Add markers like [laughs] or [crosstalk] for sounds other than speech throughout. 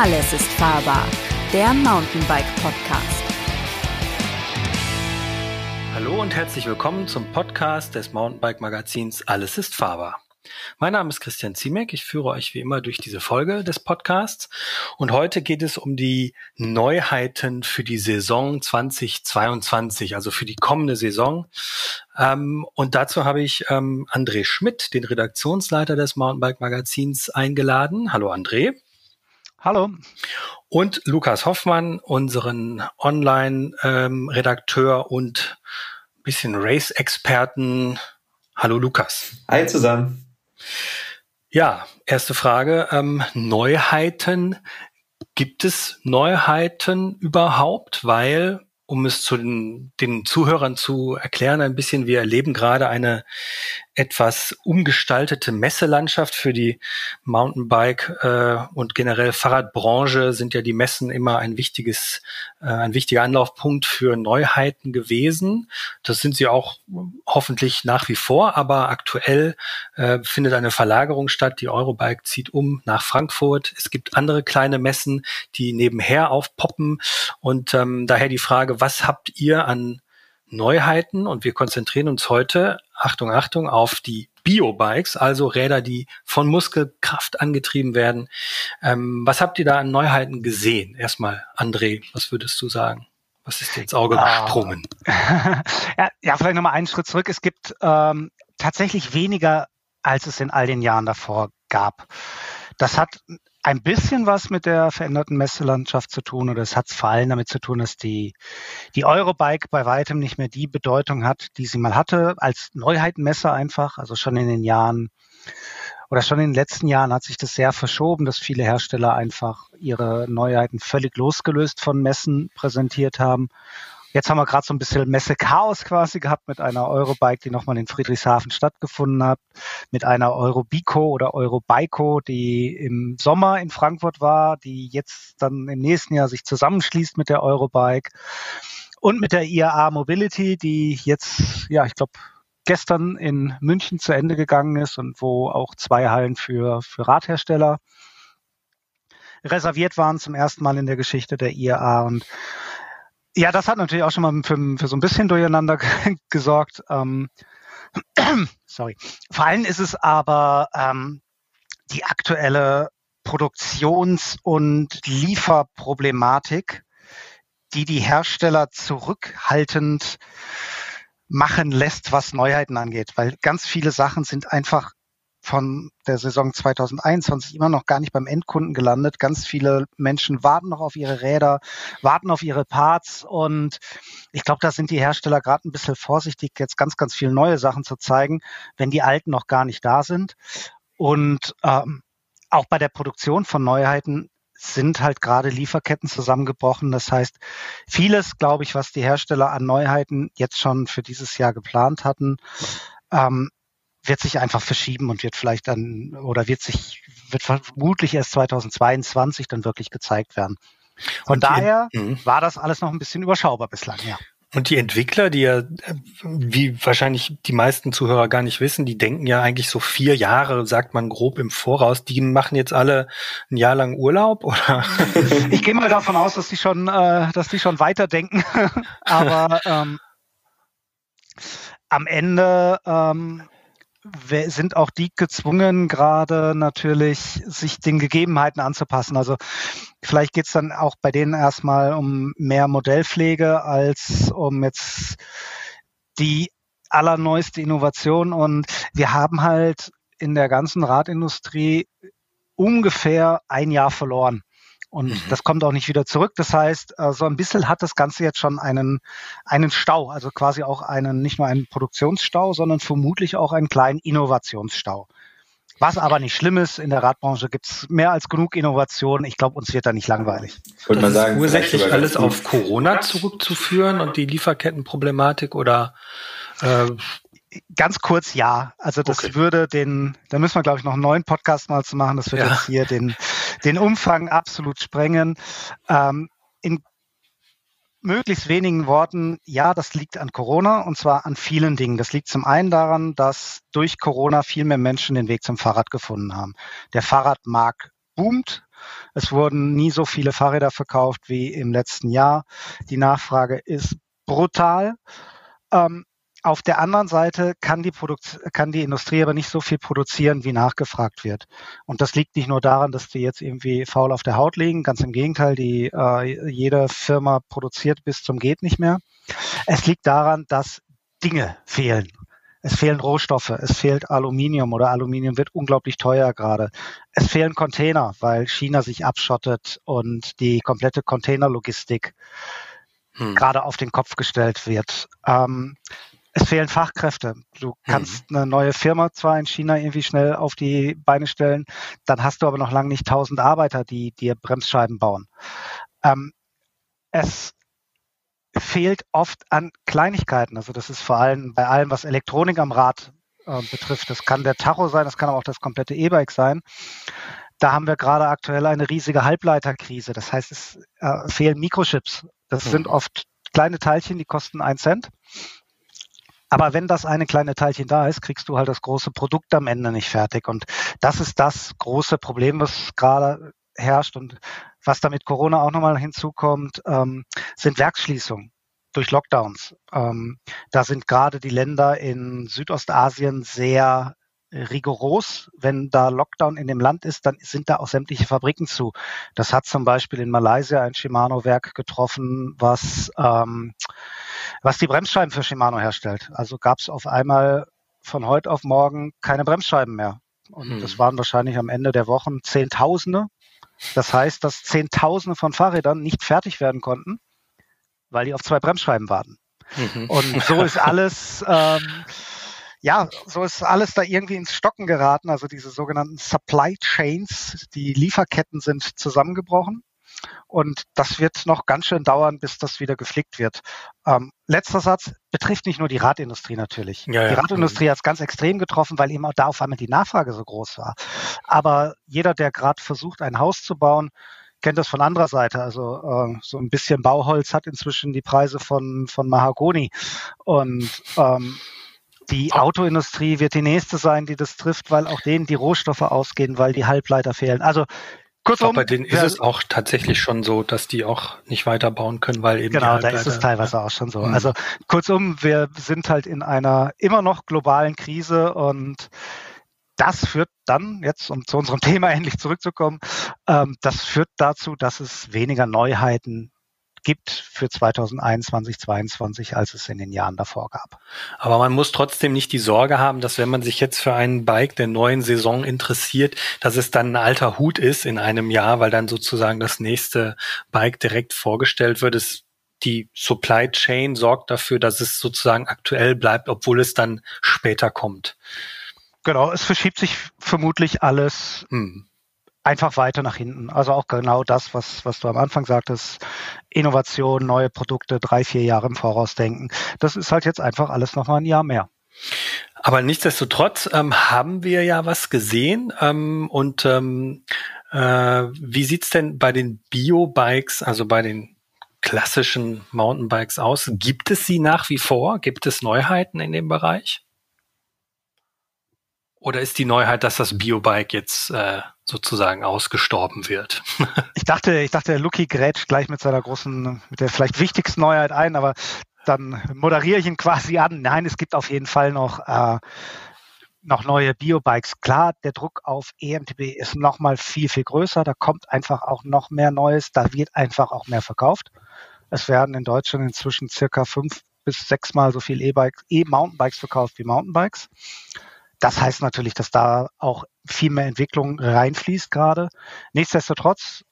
Alles ist fahrbar, der Mountainbike Podcast. Hallo und herzlich willkommen zum Podcast des Mountainbike Magazins Alles ist fahrbar. Mein Name ist Christian Ziemek. Ich führe euch wie immer durch diese Folge des Podcasts. Und heute geht es um die Neuheiten für die Saison 2022, also für die kommende Saison. Ähm, und dazu habe ich ähm, André Schmidt, den Redaktionsleiter des Mountainbike Magazins, eingeladen. Hallo André. Hallo. Und Lukas Hoffmann, unseren Online-Redakteur ähm, und bisschen Race-Experten. Hallo Lukas. Hi zusammen. Ja, erste Frage. Ähm, Neuheiten. Gibt es Neuheiten überhaupt? Weil um es zu den, den, Zuhörern zu erklären, ein bisschen, wir erleben gerade eine etwas umgestaltete Messelandschaft für die Mountainbike äh, und generell Fahrradbranche sind ja die Messen immer ein wichtiges, äh, ein wichtiger Anlaufpunkt für Neuheiten gewesen. Das sind sie auch hoffentlich nach wie vor, aber aktuell äh, findet eine Verlagerung statt. Die Eurobike zieht um nach Frankfurt. Es gibt andere kleine Messen, die nebenher aufpoppen und ähm, daher die Frage, was habt ihr an Neuheiten und wir konzentrieren uns heute, Achtung, Achtung, auf die Biobikes, also Räder, die von Muskelkraft angetrieben werden. Ähm, was habt ihr da an Neuheiten gesehen? Erstmal, André, was würdest du sagen? Was ist dir ins Auge ah. gesprungen? [laughs] ja, ja, vielleicht nochmal einen Schritt zurück. Es gibt ähm, tatsächlich weniger, als es in all den Jahren davor gab. Das hat ein bisschen was mit der veränderten Messelandschaft zu tun oder es hat vor allem damit zu tun, dass die, die Eurobike bei weitem nicht mehr die Bedeutung hat, die sie mal hatte, als Neuheitenmesse einfach. Also schon in den Jahren oder schon in den letzten Jahren hat sich das sehr verschoben, dass viele Hersteller einfach ihre Neuheiten völlig losgelöst von Messen präsentiert haben Jetzt haben wir gerade so ein bisschen Messe-Chaos quasi gehabt mit einer Eurobike, die nochmal in Friedrichshafen stattgefunden hat, mit einer Eurobico oder Eurobiko, die im Sommer in Frankfurt war, die jetzt dann im nächsten Jahr sich zusammenschließt mit der Eurobike und mit der IAA Mobility, die jetzt, ja, ich glaube, gestern in München zu Ende gegangen ist und wo auch zwei Hallen für, für Radhersteller reserviert waren zum ersten Mal in der Geschichte der IAA und ja, das hat natürlich auch schon mal für, für so ein bisschen Durcheinander [laughs] gesorgt. Ähm, [clears throat] sorry. Vor allem ist es aber ähm, die aktuelle Produktions- und Lieferproblematik, die die Hersteller zurückhaltend machen lässt, was Neuheiten angeht, weil ganz viele Sachen sind einfach von der Saison 2021 immer noch gar nicht beim Endkunden gelandet. Ganz viele Menschen warten noch auf ihre Räder, warten auf ihre Parts und ich glaube, da sind die Hersteller gerade ein bisschen vorsichtig, jetzt ganz, ganz viele neue Sachen zu zeigen, wenn die alten noch gar nicht da sind. Und ähm, auch bei der Produktion von Neuheiten sind halt gerade Lieferketten zusammengebrochen. Das heißt, vieles, glaube ich, was die Hersteller an Neuheiten jetzt schon für dieses Jahr geplant hatten, ähm, wird sich einfach verschieben und wird vielleicht dann oder wird sich, wird vermutlich erst 2022 dann wirklich gezeigt werden. Von und daher die, mhm. war das alles noch ein bisschen überschaubar bislang, ja. Und die Entwickler, die ja, wie wahrscheinlich die meisten Zuhörer gar nicht wissen, die denken ja eigentlich so vier Jahre, sagt man grob im Voraus, die machen jetzt alle ein Jahr lang Urlaub, oder? [laughs] Ich gehe mal davon aus, dass die schon, äh, dass die schon weiterdenken. [laughs] Aber ähm, am Ende ähm, sind auch die gezwungen, gerade natürlich sich den Gegebenheiten anzupassen. Also vielleicht geht es dann auch bei denen erstmal um mehr Modellpflege als um jetzt die allerneueste Innovation. Und wir haben halt in der ganzen Radindustrie ungefähr ein Jahr verloren. Und mhm. das kommt auch nicht wieder zurück. Das heißt, äh, so ein bisschen hat das Ganze jetzt schon einen, einen Stau, also quasi auch einen, nicht nur einen Produktionsstau, sondern vermutlich auch einen kleinen Innovationsstau. Was aber nicht schlimm ist, in der Radbranche gibt es mehr als genug Innovation. Ich glaube, uns wird da nicht langweilig. Würde man sagen, ursächlich alles auf Corona zurückzuführen und die Lieferkettenproblematik oder äh, Ganz kurz ja. Also das okay. würde den, da müssen wir, glaube ich, noch einen neuen Podcast mal zu machen. Das würde ja. jetzt hier den, den Umfang absolut sprengen. Ähm, in möglichst wenigen Worten, ja, das liegt an Corona und zwar an vielen Dingen. Das liegt zum einen daran, dass durch Corona viel mehr Menschen den Weg zum Fahrrad gefunden haben. Der Fahrradmarkt boomt Es wurden nie so viele Fahrräder verkauft wie im letzten Jahr. Die Nachfrage ist brutal. Ähm, auf der anderen Seite kann die, Produkt kann die Industrie aber nicht so viel produzieren, wie nachgefragt wird. Und das liegt nicht nur daran, dass die jetzt irgendwie faul auf der Haut liegen. Ganz im Gegenteil, die, äh, jede Firma produziert bis zum geht nicht mehr. Es liegt daran, dass Dinge fehlen. Es fehlen Rohstoffe, es fehlt Aluminium oder Aluminium wird unglaublich teuer gerade. Es fehlen Container, weil China sich abschottet und die komplette Containerlogistik hm. gerade auf den Kopf gestellt wird. Ähm, es fehlen Fachkräfte. Du kannst mhm. eine neue Firma zwar in China irgendwie schnell auf die Beine stellen, dann hast du aber noch lange nicht tausend Arbeiter, die dir Bremsscheiben bauen. Ähm, es fehlt oft an Kleinigkeiten. Also das ist vor allem bei allem, was Elektronik am Rad äh, betrifft. Das kann der Tacho sein, das kann aber auch das komplette E-Bike sein. Da haben wir gerade aktuell eine riesige Halbleiterkrise. Das heißt, es äh, fehlen Mikrochips. Das mhm. sind oft kleine Teilchen, die kosten einen Cent. Aber wenn das eine kleine Teilchen da ist, kriegst du halt das große Produkt am Ende nicht fertig. Und das ist das große Problem, was gerade herrscht und was da mit Corona auch nochmal hinzukommt, ähm, sind Werksschließungen durch Lockdowns. Ähm, da sind gerade die Länder in Südostasien sehr rigoros. Wenn da Lockdown in dem Land ist, dann sind da auch sämtliche Fabriken zu. Das hat zum Beispiel in Malaysia ein Shimano-Werk getroffen, was, ähm, was die Bremsscheiben für Shimano herstellt. Also gab es auf einmal von heute auf morgen keine Bremsscheiben mehr. Und hm. das waren wahrscheinlich am Ende der Wochen Zehntausende. Das heißt, dass Zehntausende von Fahrrädern nicht fertig werden konnten, weil die auf zwei Bremsscheiben warten. Mhm. Und so [laughs] ist alles ähm, ja, so ist alles da irgendwie ins Stocken geraten. Also diese sogenannten Supply Chains, die Lieferketten sind zusammengebrochen. Und das wird noch ganz schön dauern, bis das wieder geflickt wird. Ähm, letzter Satz betrifft nicht nur die Radindustrie natürlich. Ja, die ja. Radindustrie hat es ganz extrem getroffen, weil eben auch da auf einmal die Nachfrage so groß war. Aber jeder, der gerade versucht, ein Haus zu bauen, kennt das von anderer Seite. Also äh, so ein bisschen Bauholz hat inzwischen die Preise von, von Mahagoni. Und ähm, die Autoindustrie wird die nächste sein, die das trifft, weil auch denen die Rohstoffe ausgehen, weil die Halbleiter fehlen. Also Kurzum, bei denen ist es auch tatsächlich schon so, dass die auch nicht weiterbauen können, weil eben genau, da ist es teilweise auch schon so. Mhm. Also kurzum, wir sind halt in einer immer noch globalen Krise und das führt dann, jetzt um zu unserem [laughs] Thema endlich zurückzukommen, ähm, das führt dazu, dass es weniger Neuheiten gibt für 2021, 2022, als es in den Jahren davor gab. Aber man muss trotzdem nicht die Sorge haben, dass wenn man sich jetzt für einen Bike der neuen Saison interessiert, dass es dann ein alter Hut ist in einem Jahr, weil dann sozusagen das nächste Bike direkt vorgestellt wird. Es die Supply Chain sorgt dafür, dass es sozusagen aktuell bleibt, obwohl es dann später kommt. Genau, es verschiebt sich vermutlich alles hm einfach weiter nach hinten. Also auch genau das, was, was du am Anfang sagtest, Innovation, neue Produkte, drei, vier Jahre im Voraus denken. Das ist halt jetzt einfach alles nochmal ein Jahr mehr. Aber nichtsdestotrotz ähm, haben wir ja was gesehen ähm, und ähm, äh, wie sieht's denn bei den Bio-Bikes, also bei den klassischen Mountainbikes aus? Gibt es sie nach wie vor? Gibt es Neuheiten in dem Bereich? Oder ist die Neuheit, dass das Biobike jetzt äh, sozusagen ausgestorben wird? [laughs] ich dachte, ich dachte, Lucky grätscht gleich mit seiner großen, mit der vielleicht wichtigsten Neuheit ein, aber dann moderiere ich ihn quasi an. Nein, es gibt auf jeden Fall noch, äh, noch neue Biobikes. Klar, der Druck auf EMTB ist noch mal viel, viel größer. Da kommt einfach auch noch mehr Neues. Da wird einfach auch mehr verkauft. Es werden in Deutschland inzwischen circa fünf bis sechsmal so viel E-Bikes, E-Mountainbikes verkauft wie Mountainbikes. Das heißt natürlich, dass da auch viel mehr Entwicklung reinfließt gerade. Nichtsdestotrotz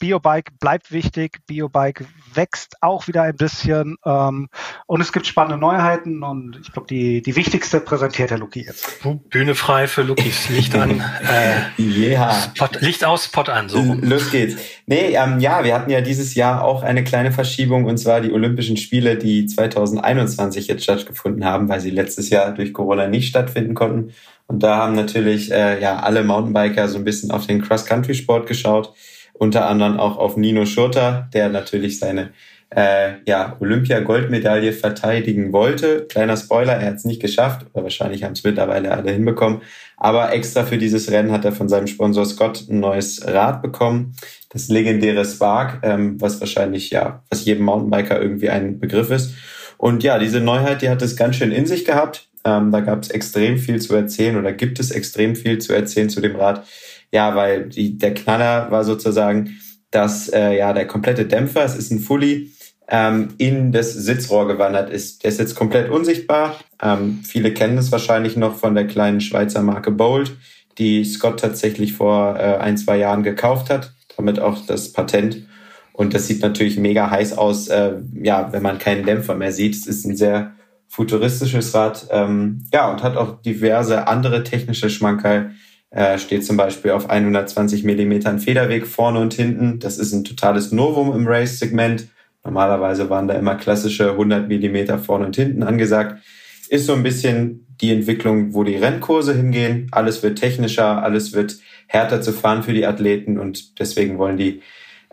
Biobike bleibt wichtig, Biobike wächst auch wieder ein bisschen ähm, und es gibt spannende Neuheiten und ich glaube, die, die wichtigste präsentiert der Luki jetzt. Bühne frei für Lukis, Licht an, äh, yeah. Spot, Licht aus, Spot an, so. Los geht's. Nee, ähm, ja, wir hatten ja dieses Jahr auch eine kleine Verschiebung und zwar die Olympischen Spiele, die 2021 jetzt stattgefunden haben, weil sie letztes Jahr durch Corona nicht stattfinden konnten. Und da haben natürlich äh, ja alle Mountainbiker so ein bisschen auf den Cross-Country-Sport geschaut unter anderem auch auf Nino Schurter, der natürlich seine äh, ja, Olympia-Goldmedaille verteidigen wollte. Kleiner Spoiler, er hat es nicht geschafft, aber wahrscheinlich haben es mittlerweile alle hinbekommen. Aber extra für dieses Rennen hat er von seinem Sponsor Scott ein neues Rad bekommen. Das legendäre Spark, ähm, was wahrscheinlich, ja, was jedem Mountainbiker irgendwie ein Begriff ist. Und ja, diese Neuheit, die hat es ganz schön in sich gehabt. Ähm, da gab es extrem viel zu erzählen oder gibt es extrem viel zu erzählen zu dem Rad. Ja, weil die, der Knaller war sozusagen, dass äh, ja der komplette Dämpfer, es ist ein Fully, ähm, in das Sitzrohr gewandert ist. Der ist jetzt komplett unsichtbar. Ähm, viele kennen es wahrscheinlich noch von der kleinen Schweizer Marke Bold, die Scott tatsächlich vor äh, ein, zwei Jahren gekauft hat, damit auch das Patent. Und das sieht natürlich mega heiß aus, äh, ja, wenn man keinen Dämpfer mehr sieht. Es ist ein sehr futuristisches Rad, ähm, ja, und hat auch diverse andere technische Schmankerl. Äh, steht zum Beispiel auf 120 Millimetern Federweg vorne und hinten. Das ist ein totales Novum im Race-Segment. Normalerweise waren da immer klassische 100 Millimeter vorne und hinten angesagt. Ist so ein bisschen die Entwicklung, wo die Rennkurse hingehen. Alles wird technischer, alles wird härter zu fahren für die Athleten und deswegen wollen die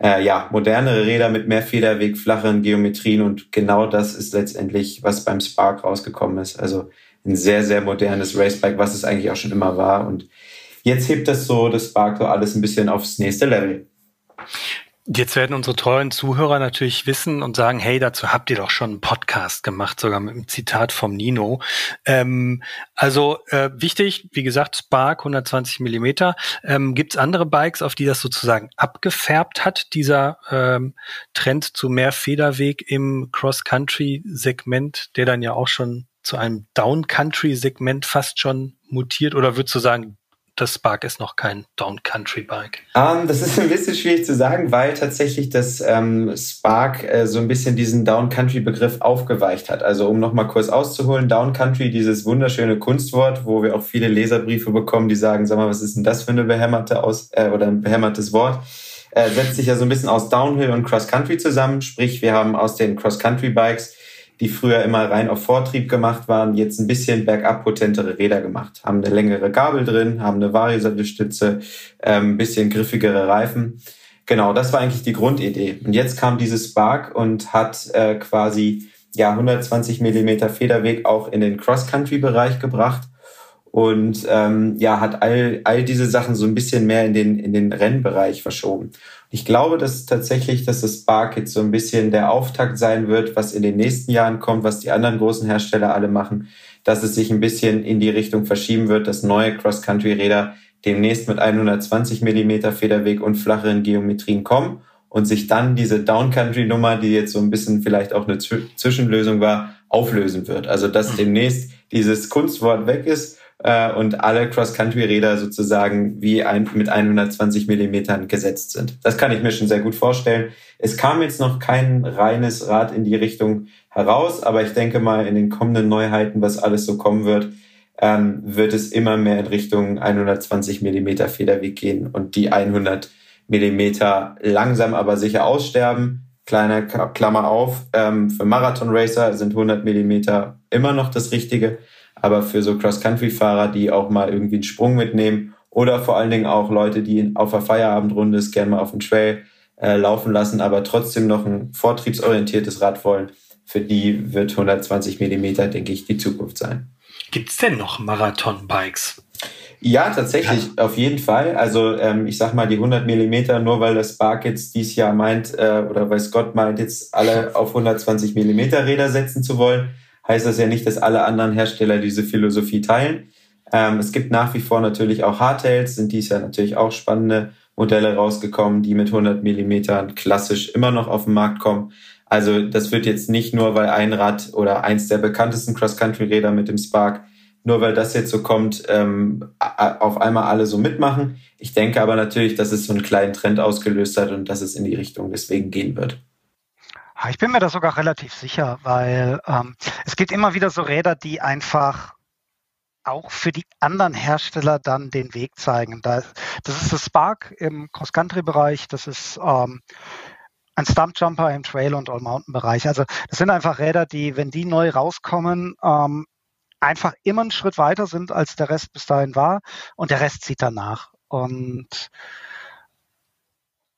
äh, ja modernere Räder mit mehr Federweg, flacheren Geometrien und genau das ist letztendlich, was beim Spark rausgekommen ist. Also ein sehr, sehr modernes Racebike, was es eigentlich auch schon immer war und jetzt hebt das so das so alles ein bisschen aufs nächste Level. Jetzt werden unsere treuen Zuhörer natürlich wissen und sagen, hey, dazu habt ihr doch schon einen Podcast gemacht, sogar mit einem Zitat vom Nino. Ähm, also äh, wichtig, wie gesagt, Spark 120 Millimeter. Ähm, Gibt es andere Bikes, auf die das sozusagen abgefärbt hat, dieser ähm, Trend zu mehr Federweg im Cross-Country-Segment, der dann ja auch schon zu einem Down-Country-Segment fast schon mutiert? Oder würdest du sagen, das Spark ist noch kein Down-Country-Bike? Um, ähm, das ist ein bisschen schwierig zu sagen, weil tatsächlich das ähm, Spark äh, so ein bisschen diesen Down-Country-Begriff aufgeweicht hat. Also um nochmal kurz auszuholen, Down-Country, dieses wunderschöne Kunstwort, wo wir auch viele Leserbriefe bekommen, die sagen, sag mal, was ist denn das für eine behämmerte Aus äh, oder ein behämmertes Wort? Äh, setzt sich ja so ein bisschen aus Downhill und Cross-Country zusammen. Sprich, wir haben aus den Cross-Country-Bikes die früher immer rein auf Vortrieb gemacht waren, jetzt ein bisschen bergab potentere Räder gemacht. Haben eine längere Gabel drin, haben eine Variosattelstütze, ähm, bisschen griffigere Reifen. Genau, das war eigentlich die Grundidee. Und jetzt kam dieses Spark und hat äh, quasi ja 120 Millimeter Federweg auch in den Cross-Country-Bereich gebracht und ähm, ja hat all all diese Sachen so ein bisschen mehr in den in den Rennbereich verschoben. Ich glaube, dass tatsächlich, dass das jetzt so ein bisschen der Auftakt sein wird, was in den nächsten Jahren kommt, was die anderen großen Hersteller alle machen, dass es sich ein bisschen in die Richtung verschieben wird, dass neue Cross-Country-Räder demnächst mit 120 Millimeter Federweg und flacheren Geometrien kommen und sich dann diese Down-Country-Nummer, die jetzt so ein bisschen vielleicht auch eine Zwischenlösung war, auflösen wird. Also dass mhm. demnächst dieses Kunstwort weg ist äh, und alle Cross-Country-Räder sozusagen wie ein, mit 120 Millimetern gesetzt sind. Das kann ich mir schon sehr gut vorstellen. Es kam jetzt noch kein reines Rad in die Richtung heraus, aber ich denke mal in den kommenden Neuheiten, was alles so kommen wird, ähm, wird es immer mehr in Richtung 120 Millimeter Federweg gehen und die 100 Millimeter langsam aber sicher aussterben. Kleine Klammer auf, ähm, für Marathon-Racer sind 100 Millimeter immer noch das Richtige. Aber für so Cross-Country-Fahrer, die auch mal irgendwie einen Sprung mitnehmen oder vor allen Dingen auch Leute, die auf der Feierabendrunde es gerne mal auf dem Trail äh, laufen lassen, aber trotzdem noch ein vortriebsorientiertes Rad wollen, für die wird 120 Millimeter, denke ich, die Zukunft sein. Gibt es denn noch Marathon-Bikes? Ja, tatsächlich, ja. auf jeden Fall. Also ähm, ich sag mal, die 100 Millimeter, nur weil das Spark jetzt dieses Jahr meint, äh, oder weil Scott meint, jetzt alle auf 120 Millimeter Räder setzen zu wollen, heißt das ja nicht, dass alle anderen Hersteller diese Philosophie teilen. Ähm, es gibt nach wie vor natürlich auch Hardtails, sind dies ja natürlich auch spannende Modelle rausgekommen, die mit 100 Millimetern klassisch immer noch auf den Markt kommen. Also das wird jetzt nicht nur, weil ein Rad oder eins der bekanntesten Cross-Country-Räder mit dem Spark, nur weil das jetzt so kommt, ähm, auf einmal alle so mitmachen. Ich denke aber natürlich, dass es so einen kleinen Trend ausgelöst hat und dass es in die Richtung deswegen gehen wird. Ah, ich bin mir da sogar relativ sicher, weil ähm, es gibt immer wieder so Räder, die einfach auch für die anderen Hersteller dann den Weg zeigen. das ist das Spark im Cross-Country-Bereich, das ist ähm, ein Stumpjumper im Trail- und All-Mountain-Bereich. Also das sind einfach Räder, die, wenn die neu rauskommen, ähm, einfach immer einen Schritt weiter sind, als der Rest bis dahin war und der Rest zieht danach. Und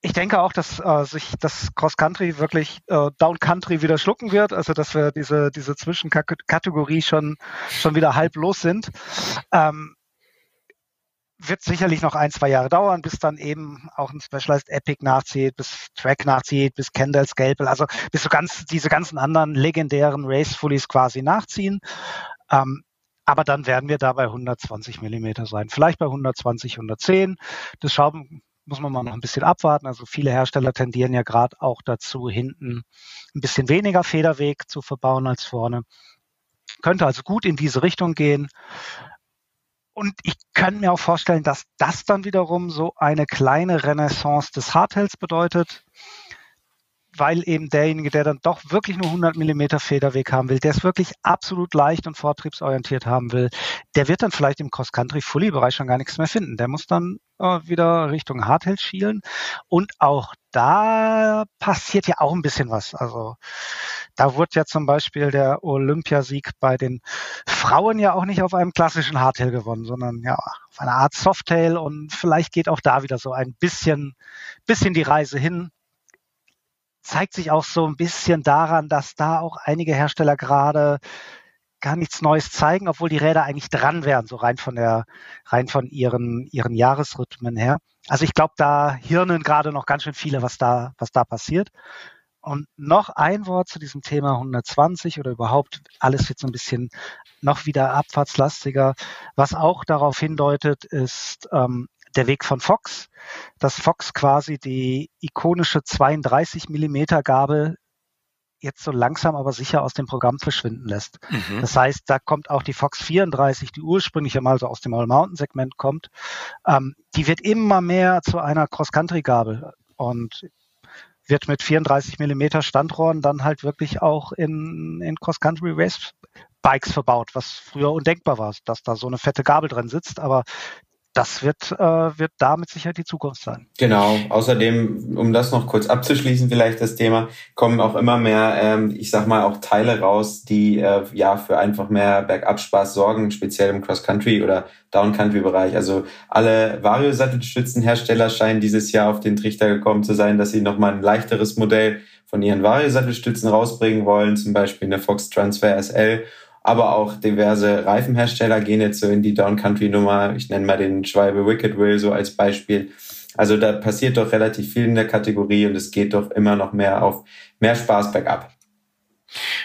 ich denke auch, dass äh, sich das Cross Country wirklich äh, Down Country wieder schlucken wird, also dass wir diese diese Zwischenkategorie schon schon wieder halb los sind. Ähm, wird sicherlich noch ein, zwei Jahre dauern, bis dann eben auch ein Specialized Epic nachzieht, bis Track nachzieht, bis Kendall Scalpel, also bis so ganz diese ganzen anderen legendären Race Fullies quasi nachziehen. Ähm, aber dann werden wir da bei 120 Millimeter sein, vielleicht bei 120, 110. Das schauen, muss man mal noch ein bisschen abwarten. Also viele Hersteller tendieren ja gerade auch dazu, hinten ein bisschen weniger Federweg zu verbauen als vorne. Könnte also gut in diese Richtung gehen. Und ich kann mir auch vorstellen, dass das dann wiederum so eine kleine Renaissance des Hardtails bedeutet weil eben derjenige, der dann doch wirklich nur 100 Millimeter Federweg haben will, der es wirklich absolut leicht und vortriebsorientiert haben will, der wird dann vielleicht im Cross-Country-Fully-Bereich schon gar nichts mehr finden. Der muss dann äh, wieder Richtung Hardtail schielen. Und auch da passiert ja auch ein bisschen was. Also da wurde ja zum Beispiel der Olympiasieg bei den Frauen ja auch nicht auf einem klassischen Hardtail gewonnen, sondern ja auf einer Art Softtail. Und vielleicht geht auch da wieder so ein bisschen, bisschen die Reise hin zeigt sich auch so ein bisschen daran, dass da auch einige Hersteller gerade gar nichts Neues zeigen, obwohl die Räder eigentlich dran wären, so rein von der, rein von ihren, ihren Jahresrhythmen her. Also ich glaube, da hirnen gerade noch ganz schön viele, was da, was da passiert. Und noch ein Wort zu diesem Thema 120 oder überhaupt alles jetzt so ein bisschen noch wieder abfahrtslastiger. Was auch darauf hindeutet, ist ähm, der Weg von Fox, dass Fox quasi die ikonische 32 Millimeter Gabel jetzt so langsam aber sicher aus dem Programm verschwinden lässt. Mhm. Das heißt, da kommt auch die Fox 34, die ursprünglich einmal so aus dem All-Mountain-Segment kommt, ähm, die wird immer mehr zu einer Cross-Country-Gabel und wird mit 34 Millimeter Standrohren dann halt wirklich auch in, in Cross-Country-Race-Bikes verbaut, was früher undenkbar war, dass da so eine fette Gabel drin sitzt. Aber das wird, äh, wird damit sicher die Zukunft sein. Genau. Außerdem, um das noch kurz abzuschließen, vielleicht das Thema, kommen auch immer mehr, ähm, ich sag mal, auch Teile raus, die äh, ja für einfach mehr Bergabspaß sorgen, speziell im Cross-Country oder Down-Country-Bereich. Also alle Vario-Sattelstützenhersteller scheinen dieses Jahr auf den Trichter gekommen zu sein, dass sie nochmal ein leichteres Modell von ihren Vario-Sattelstützen rausbringen wollen, zum Beispiel eine Fox Transfer SL aber auch diverse Reifenhersteller gehen jetzt so in die Downcountry-Nummer. Ich nenne mal den Schwalbe Wicked Will so als Beispiel. Also da passiert doch relativ viel in der Kategorie und es geht doch immer noch mehr auf mehr Spaß bergab.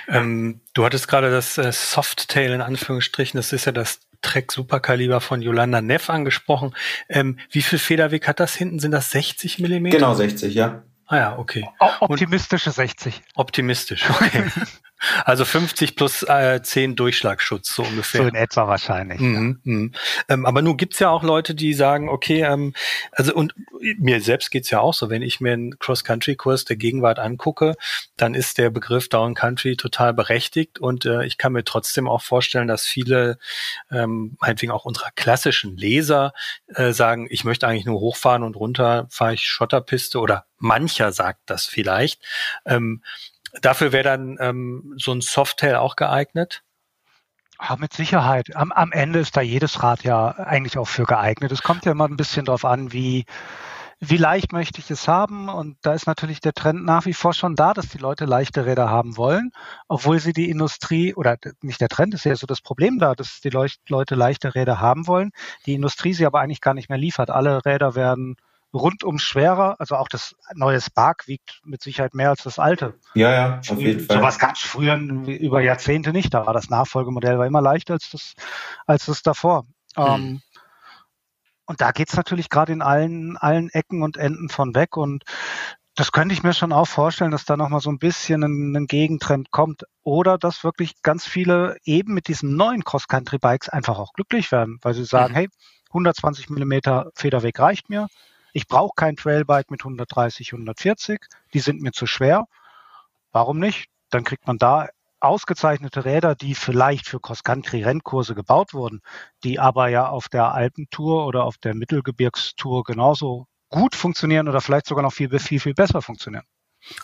Ähm, du hattest gerade das äh, Softtail in Anführungsstrichen, das ist ja das Trek Superkaliber von Yolanda Neff angesprochen. Ähm, wie viel Federweg hat das hinten? Sind das 60 Millimeter? Genau, 60, ja. Ah ja, okay. Optimistische 60. Optimistisch, okay. [laughs] Also 50 plus äh, 10 Durchschlagsschutz, so ungefähr. So in etwa wahrscheinlich. Mhm, ja. mhm. Ähm, aber nun gibt's ja auch Leute, die sagen, okay, ähm, also und mir selbst geht's ja auch so, wenn ich mir einen Cross-Country-Kurs der Gegenwart angucke, dann ist der Begriff Down Country total berechtigt und äh, ich kann mir trotzdem auch vorstellen, dass viele, ähm, meinetwegen auch unserer klassischen Leser, äh, sagen, ich möchte eigentlich nur hochfahren und runter fahre ich Schotterpiste oder mancher sagt das vielleicht. Ähm, Dafür wäre dann ähm, so ein Softail auch geeignet? Ja, mit Sicherheit. Am, am Ende ist da jedes Rad ja eigentlich auch für geeignet. Es kommt ja immer ein bisschen darauf an, wie, wie leicht möchte ich es haben. Und da ist natürlich der Trend nach wie vor schon da, dass die Leute leichte Räder haben wollen, obwohl sie die Industrie, oder nicht der Trend, ist ja so das Problem da, dass die Leute leichte Räder haben wollen, die Industrie sie aber eigentlich gar nicht mehr liefert. Alle Räder werden rundum schwerer. Also auch das neue Spark wiegt mit Sicherheit mehr als das alte. Ja, ja, auf jeden Fall. Sowas gab es früher über Jahrzehnte nicht. Da war das Nachfolgemodell war immer leichter als das, als das davor. Hm. Ähm, und da geht's natürlich gerade in allen, allen Ecken und Enden von weg. Und das könnte ich mir schon auch vorstellen, dass da nochmal so ein bisschen ein, ein, Gegentrend kommt. Oder dass wirklich ganz viele eben mit diesen neuen Cross-Country-Bikes einfach auch glücklich werden, weil sie sagen, mhm. hey, 120 Millimeter Federweg reicht mir. Ich brauche kein Trailbike mit 130, 140, die sind mir zu schwer. Warum nicht? Dann kriegt man da ausgezeichnete Räder, die vielleicht für Cross-Country-Rennkurse gebaut wurden, die aber ja auf der Alpentour oder auf der Mittelgebirgstour genauso gut funktionieren oder vielleicht sogar noch viel, viel, viel besser funktionieren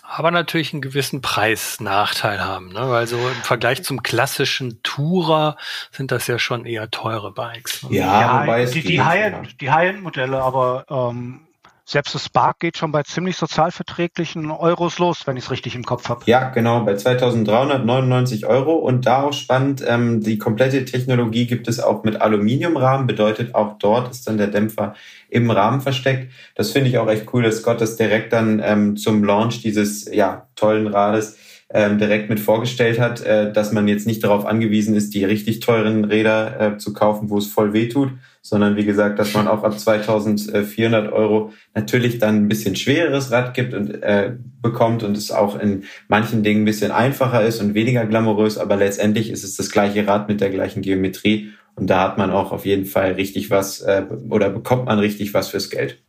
aber natürlich einen gewissen Preisnachteil haben, ne? weil so im Vergleich zum klassischen Tourer sind das ja schon eher teure Bikes. Ne? Ja, ja die, die High-End, die High-End-Modelle, aber ähm, selbst das Spark geht schon bei ziemlich sozialverträglichen Euros los, wenn ich es richtig im Kopf habe. Ja, genau, bei 2399 Euro. Und da auch spannend, ähm, die komplette Technologie gibt es auch mit Aluminiumrahmen, bedeutet auch dort ist dann der Dämpfer im Rahmen versteckt. Das finde ich auch echt cool, dass Scott das direkt dann ähm, zum Launch dieses ja, tollen Rades ähm, direkt mit vorgestellt hat, äh, dass man jetzt nicht darauf angewiesen ist, die richtig teuren Räder äh, zu kaufen, wo es voll weh tut, sondern wie gesagt, dass man auch ab 2400 Euro natürlich dann ein bisschen schwereres Rad gibt und äh, bekommt und es auch in manchen Dingen ein bisschen einfacher ist und weniger glamourös, aber letztendlich ist es das gleiche Rad mit der gleichen Geometrie und da hat man auch auf jeden Fall richtig was äh, oder bekommt man richtig was fürs Geld.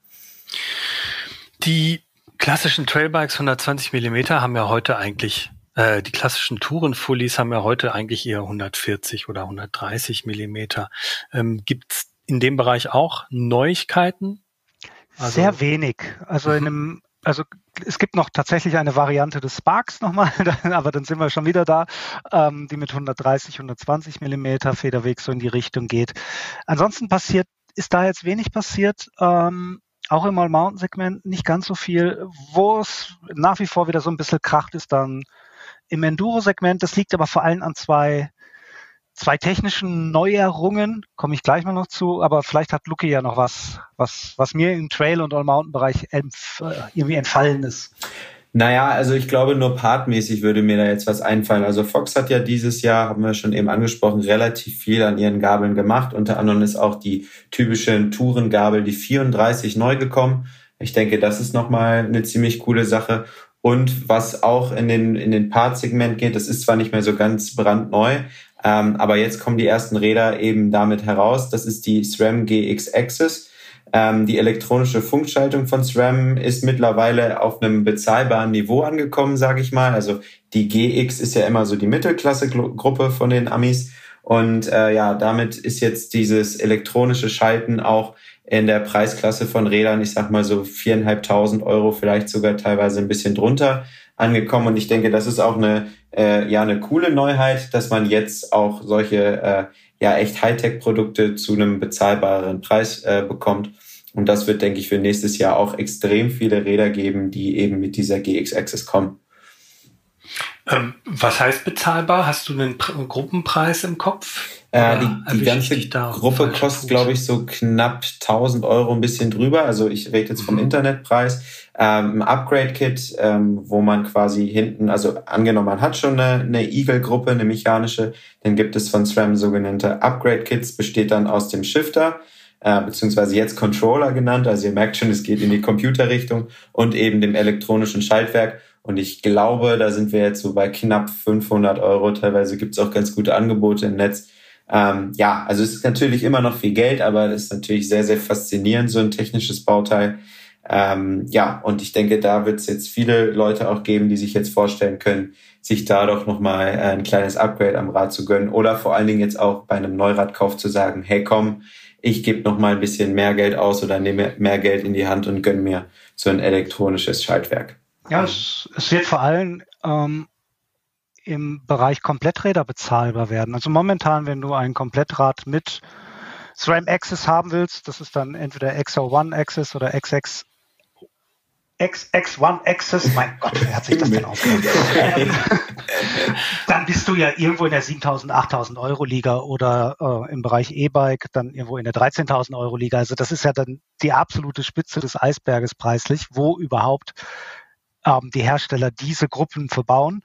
Die klassischen Trailbikes 120 Millimeter haben ja heute eigentlich äh, die klassischen Tourenfullies haben ja heute eigentlich eher 140 oder 130 Millimeter. Ähm, Gibt es in dem Bereich auch Neuigkeiten? Also, Sehr wenig. Also in mhm. einem also es gibt noch tatsächlich eine Variante des Sparks nochmal, [laughs] aber dann sind wir schon wieder da, ähm, die mit 130, 120 Millimeter Federweg so in die Richtung geht. Ansonsten passiert, ist da jetzt wenig passiert. Ähm, auch im All-Mountain-Segment nicht ganz so viel. Wo es nach wie vor wieder so ein bisschen kracht, ist dann im Enduro-Segment. Das liegt aber vor allem an zwei, zwei technischen Neuerungen, komme ich gleich mal noch zu, aber vielleicht hat Luki ja noch was, was, was mir im Trail- und All-Mountain-Bereich entf irgendwie entfallen ist. Naja, also ich glaube, nur partmäßig würde mir da jetzt was einfallen. Also Fox hat ja dieses Jahr, haben wir schon eben angesprochen, relativ viel an ihren Gabeln gemacht. Unter anderem ist auch die typische Tourengabel, die 34 neu gekommen. Ich denke, das ist nochmal eine ziemlich coole Sache. Und was auch in den, in den Part-Segment geht, das ist zwar nicht mehr so ganz brandneu, ähm, aber jetzt kommen die ersten Räder eben damit heraus. Das ist die SRAM GX Access. Ähm, die elektronische Funkschaltung von SRAM ist mittlerweile auf einem bezahlbaren Niveau angekommen, sage ich mal. Also die GX ist ja immer so die Mittelklasse-Gruppe von den Amis. Und äh, ja, damit ist jetzt dieses elektronische Schalten auch in der Preisklasse von Rädern, ich sag mal so viereinhalbtausend Euro, vielleicht sogar teilweise ein bisschen drunter angekommen. Und ich denke, das ist auch eine, äh, ja, eine coole Neuheit, dass man jetzt auch solche äh, ja echt Hightech-Produkte zu einem bezahlbaren Preis äh, bekommt. Und das wird, denke ich, für nächstes Jahr auch extrem viele Räder geben, die eben mit dieser GX Access kommen. Ähm, was heißt bezahlbar? Hast du einen Pr Gruppenpreis im Kopf? Äh, die, die ganze Gruppe kostet, glaube ich, so knapp 1000 Euro, ein bisschen drüber. Also ich rede jetzt vom mhm. Internetpreis. Ähm, ein Upgrade-Kit, ähm, wo man quasi hinten, also angenommen, man hat schon eine, eine Eagle-Gruppe, eine mechanische, dann gibt es von SRAM sogenannte Upgrade-Kits, besteht dann aus dem Shifter, äh, beziehungsweise jetzt Controller genannt. Also ihr merkt schon, es geht in die Computerrichtung und eben dem elektronischen Schaltwerk. Und ich glaube, da sind wir jetzt so bei knapp 500 Euro. Teilweise gibt es auch ganz gute Angebote im Netz. Ähm, ja, also es ist natürlich immer noch viel Geld, aber es ist natürlich sehr, sehr faszinierend, so ein technisches Bauteil. Ähm, ja, und ich denke, da wird es jetzt viele Leute auch geben, die sich jetzt vorstellen können, sich da doch nochmal ein kleines Upgrade am Rad zu gönnen oder vor allen Dingen jetzt auch bei einem Neuradkauf zu sagen, hey komm, ich gebe nochmal ein bisschen mehr Geld aus oder nehme mehr Geld in die Hand und gönne mir so ein elektronisches Schaltwerk. Ja, es, es wird vor allem ähm, im Bereich Kompletträder bezahlbar werden. Also momentan, wenn du ein Komplettrad mit SRAM Access haben willst, das ist dann entweder XO1 Access oder XX XX1 Access, mein Gott, wer hat sich das denn ausgedacht? dann bist du ja irgendwo in der 7.000, 8.000 Euro Liga oder äh, im Bereich E-Bike dann irgendwo in der 13.000 Euro Liga. Also das ist ja dann die absolute Spitze des Eisberges preislich, wo überhaupt ähm, die Hersteller diese Gruppen verbauen.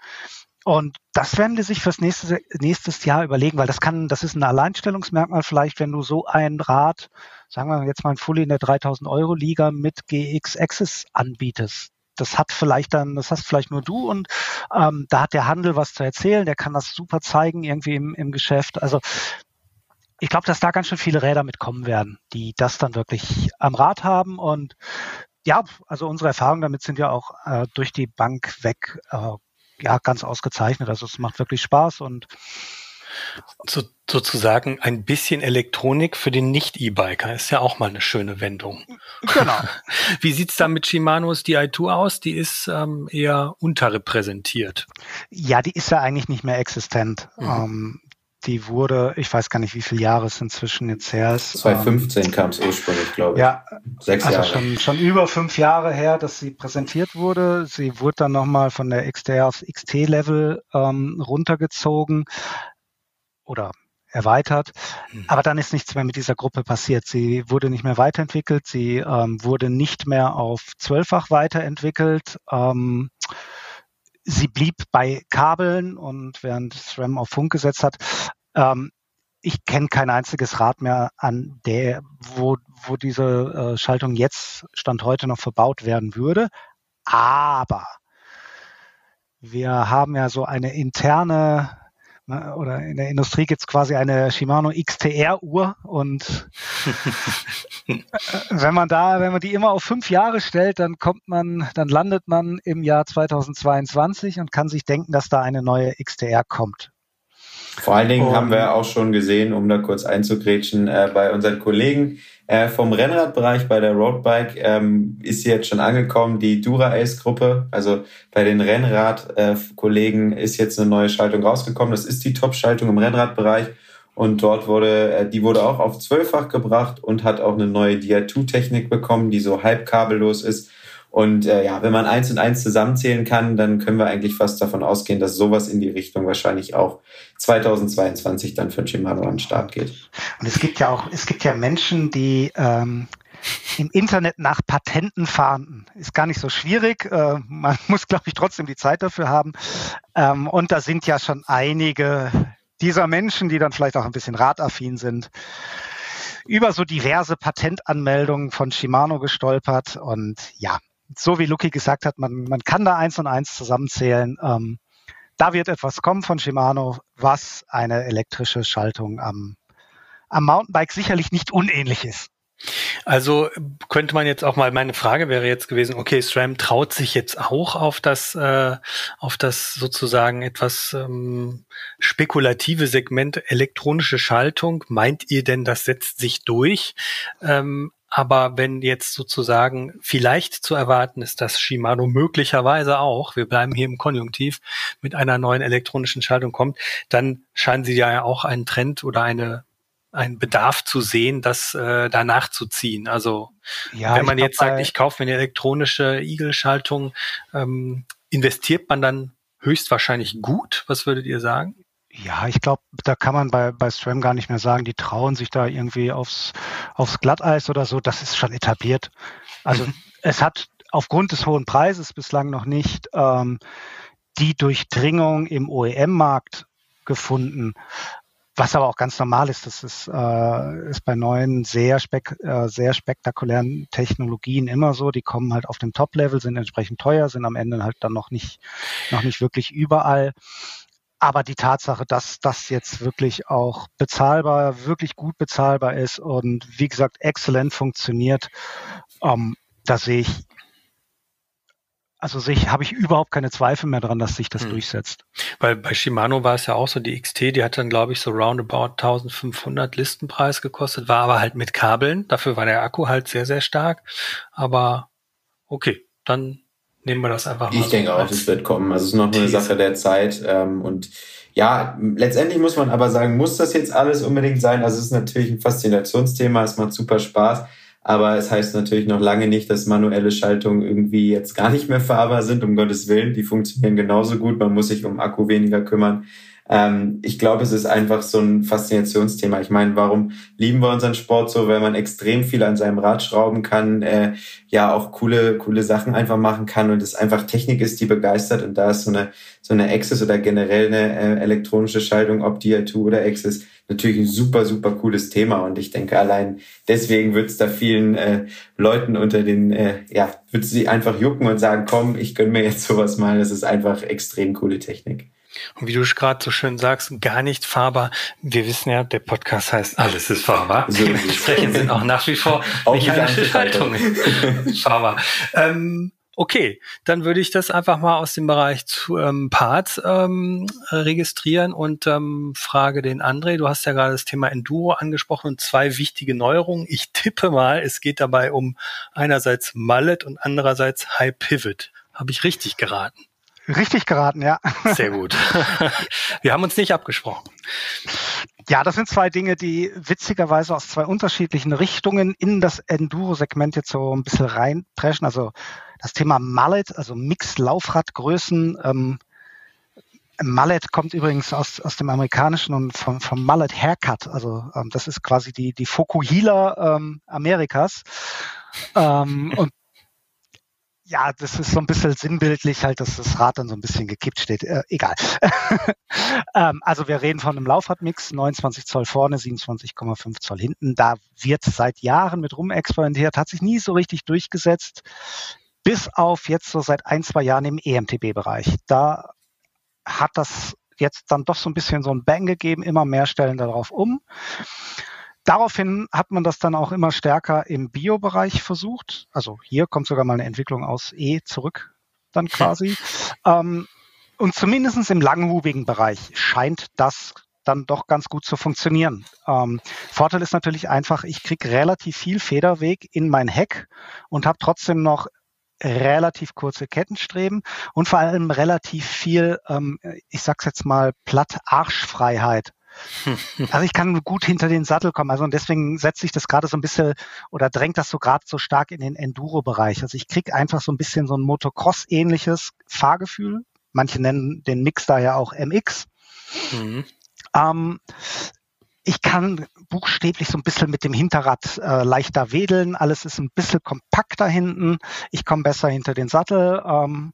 Und das werden die sich fürs nächste nächstes Jahr überlegen, weil das kann, das ist ein Alleinstellungsmerkmal vielleicht, wenn du so ein Rad, sagen wir jetzt mal ein Fully in der 3000 Euro Liga mit GX Access anbietest. Das hat vielleicht dann, das hast vielleicht nur du und ähm, da hat der Handel was zu erzählen, der kann das super zeigen irgendwie im, im Geschäft. Also ich glaube, dass da ganz schön viele Räder mitkommen werden, die das dann wirklich am Rad haben und ja, also unsere Erfahrungen damit sind ja auch äh, durch die Bank weg äh, ja ganz ausgezeichnet. Also es macht wirklich Spaß und so, sozusagen ein bisschen Elektronik für den Nicht-E-Biker ist ja auch mal eine schöne Wendung. Genau. [laughs] Wie sieht's da mit Shimanos Di2 aus? Die ist ähm, eher unterrepräsentiert. Ja, die ist ja eigentlich nicht mehr existent. Mhm. Ähm, die wurde, ich weiß gar nicht, wie viele Jahre es inzwischen jetzt her ist. 2015 ähm, kam es ursprünglich, glaube ich. Ja, sechs also Jahre. Schon, schon über fünf Jahre her, dass sie präsentiert wurde. Sie wurde dann nochmal von der XDR aufs XT-Level ähm, runtergezogen oder erweitert. Mhm. Aber dann ist nichts mehr mit dieser Gruppe passiert. Sie wurde nicht mehr weiterentwickelt. Sie ähm, wurde nicht mehr auf zwölffach weiterentwickelt. Ähm, sie blieb bei Kabeln und während SRAM auf Funk gesetzt hat, ähm, ich kenne kein einziges Rad mehr an der, wo, wo diese äh, Schaltung jetzt Stand heute noch verbaut werden würde. Aber wir haben ja so eine interne Ne, oder in der Industrie gibt es quasi eine Shimano XTR-Uhr und [laughs] äh, wenn man da, wenn man die immer auf fünf Jahre stellt, dann kommt man, dann landet man im Jahr 2022 und kann sich denken, dass da eine neue XTR kommt. Vor allen Dingen und, haben wir auch schon gesehen, um da kurz einzugrätschen, äh, bei unseren Kollegen äh, vom Rennradbereich bei der Roadbike ähm, ist jetzt schon angekommen, die Dura-Ace-Gruppe. Also bei den Rennrad-Kollegen äh, ist jetzt eine neue Schaltung rausgekommen. Das ist die Top-Schaltung im Rennradbereich. Und dort wurde, äh, die wurde auch auf zwölffach gebracht und hat auch eine neue Dia2-Technik bekommen, die so halb kabellos ist. Und äh, ja, wenn man eins und eins zusammenzählen kann, dann können wir eigentlich fast davon ausgehen, dass sowas in die Richtung wahrscheinlich auch 2022 dann für Shimano an den Start geht. Und es gibt ja auch, es gibt ja Menschen, die ähm, im Internet nach Patenten fahnden. Ist gar nicht so schwierig. Äh, man muss, glaube ich, trotzdem die Zeit dafür haben. Ähm, und da sind ja schon einige dieser Menschen, die dann vielleicht auch ein bisschen radaffin sind, über so diverse Patentanmeldungen von Shimano gestolpert. Und ja, so wie Lucky gesagt hat, man, man kann da eins und eins zusammenzählen. Ähm, da wird etwas kommen von Shimano, was eine elektrische Schaltung am, am Mountainbike sicherlich nicht unähnlich ist. Also könnte man jetzt auch mal, meine Frage wäre jetzt gewesen, okay, SRAM traut sich jetzt auch auf das, äh, auf das sozusagen etwas ähm, spekulative Segment elektronische Schaltung. Meint ihr denn, das setzt sich durch? Ähm, aber wenn jetzt sozusagen vielleicht zu erwarten ist, dass Shimano möglicherweise auch, wir bleiben hier im Konjunktiv, mit einer neuen elektronischen Schaltung kommt, dann scheinen sie ja auch einen Trend oder eine einen Bedarf zu sehen, das äh, danach zu ziehen. Also ja, wenn man jetzt sagt, ich kaufe mir eine elektronische Igel-Schaltung, ähm, investiert man dann höchstwahrscheinlich gut? Was würdet ihr sagen? Ja, ich glaube, da kann man bei, bei SRAM gar nicht mehr sagen, die trauen sich da irgendwie aufs, aufs Glatteis oder so. Das ist schon etabliert. Also mhm. es hat aufgrund des hohen Preises bislang noch nicht ähm, die Durchdringung im OEM-Markt gefunden. Was aber auch ganz normal ist, das ist, äh, ist bei neuen sehr, spek äh, sehr spektakulären Technologien immer so. Die kommen halt auf dem Top-Level, sind entsprechend teuer, sind am Ende halt dann noch nicht, noch nicht wirklich überall. Aber die Tatsache, dass das jetzt wirklich auch bezahlbar, wirklich gut bezahlbar ist und wie gesagt exzellent funktioniert, ähm, da sehe ich, also sehe ich, habe ich überhaupt keine Zweifel mehr dran, dass sich das hm. durchsetzt. Weil bei Shimano war es ja auch so, die XT, die hat dann glaube ich so roundabout 1500 Listenpreis gekostet, war aber halt mit Kabeln. Dafür war der Akku halt sehr, sehr stark. Aber okay, dann nehmen wir das einfach mal. Ich so denke auch, es wird kommen. Also es ist noch nur eine Sache der Zeit. Ähm, und ja, letztendlich muss man aber sagen, muss das jetzt alles unbedingt sein? Also es ist natürlich ein Faszinationsthema, es macht super Spaß. Aber es heißt natürlich noch lange nicht, dass manuelle Schaltungen irgendwie jetzt gar nicht mehr fahrbar sind, um Gottes Willen. Die funktionieren genauso gut. Man muss sich um Akku weniger kümmern. Ähm, ich glaube, es ist einfach so ein Faszinationsthema. Ich meine, warum lieben wir unseren Sport so? Weil man extrem viel an seinem Rad schrauben kann, äh, ja auch coole, coole Sachen einfach machen kann und es einfach Technik ist, die begeistert. Und da ist so eine, so eine Access oder generell eine äh, elektronische Schaltung, ob Dia2 oder Access, natürlich ein super, super cooles Thema. Und ich denke, allein deswegen wird es da vielen äh, Leuten unter den, äh, ja, wird sie einfach jucken und sagen, komm, ich gönn mir jetzt sowas mal. Das ist einfach extrem coole Technik. Und wie du gerade so schön sagst, gar nicht fahrbar. Wir wissen ja, der Podcast heißt Alles ist fahrbar. So Dementsprechend sind auch nach wie vor mechanische Schaltungen [laughs] fahrbar. Ähm, okay, dann würde ich das einfach mal aus dem Bereich zu ähm, Parts ähm, registrieren und ähm, frage den André. Du hast ja gerade das Thema Enduro angesprochen und zwei wichtige Neuerungen. Ich tippe mal, es geht dabei um einerseits Mallet und andererseits High Pivot. Habe ich richtig geraten? Richtig geraten, ja. Sehr gut. [laughs] Wir haben uns nicht abgesprochen. Ja, das sind zwei Dinge, die witzigerweise aus zwei unterschiedlichen Richtungen in das Enduro-Segment jetzt so ein bisschen reinpreschen. Also das Thema Mallet, also Mix-Laufradgrößen. Ähm, Mallet kommt übrigens aus, aus dem amerikanischen und vom, vom Mallet Haircut. Also ähm, das ist quasi die, die Fokuhila ähm, Amerikas. Ähm, und ja, das ist so ein bisschen sinnbildlich halt, dass das Rad dann so ein bisschen gekippt steht. Äh, egal. [laughs] ähm, also wir reden von einem Laufradmix, 29 Zoll vorne, 27,5 Zoll hinten. Da wird seit Jahren mit rumexperimentiert, hat sich nie so richtig durchgesetzt, bis auf jetzt so seit ein, zwei Jahren im EMTB-Bereich. Da hat das jetzt dann doch so ein bisschen so ein Bang gegeben, immer mehr stellen darauf um. Daraufhin hat man das dann auch immer stärker im Bio-Bereich versucht. Also hier kommt sogar mal eine Entwicklung aus E zurück, dann quasi. [laughs] ähm, und zumindestens im langhubigen Bereich scheint das dann doch ganz gut zu funktionieren. Ähm, Vorteil ist natürlich einfach, ich kriege relativ viel Federweg in mein Heck und habe trotzdem noch relativ kurze Kettenstreben und vor allem relativ viel, ähm, ich sag's jetzt mal, platt Arschfreiheit. [laughs] Also ich kann gut hinter den Sattel kommen. Also und deswegen setzt sich das gerade so ein bisschen oder drängt das so gerade so stark in den Enduro-Bereich. Also ich krieg einfach so ein bisschen so ein Motocross-ähnliches Fahrgefühl. Manche nennen den Mix daher auch MX. Mhm. Ähm, ich kann buchstäblich so ein bisschen mit dem Hinterrad äh, leichter wedeln. Alles ist ein bisschen kompakter hinten. Ich komme besser hinter den Sattel. Ähm,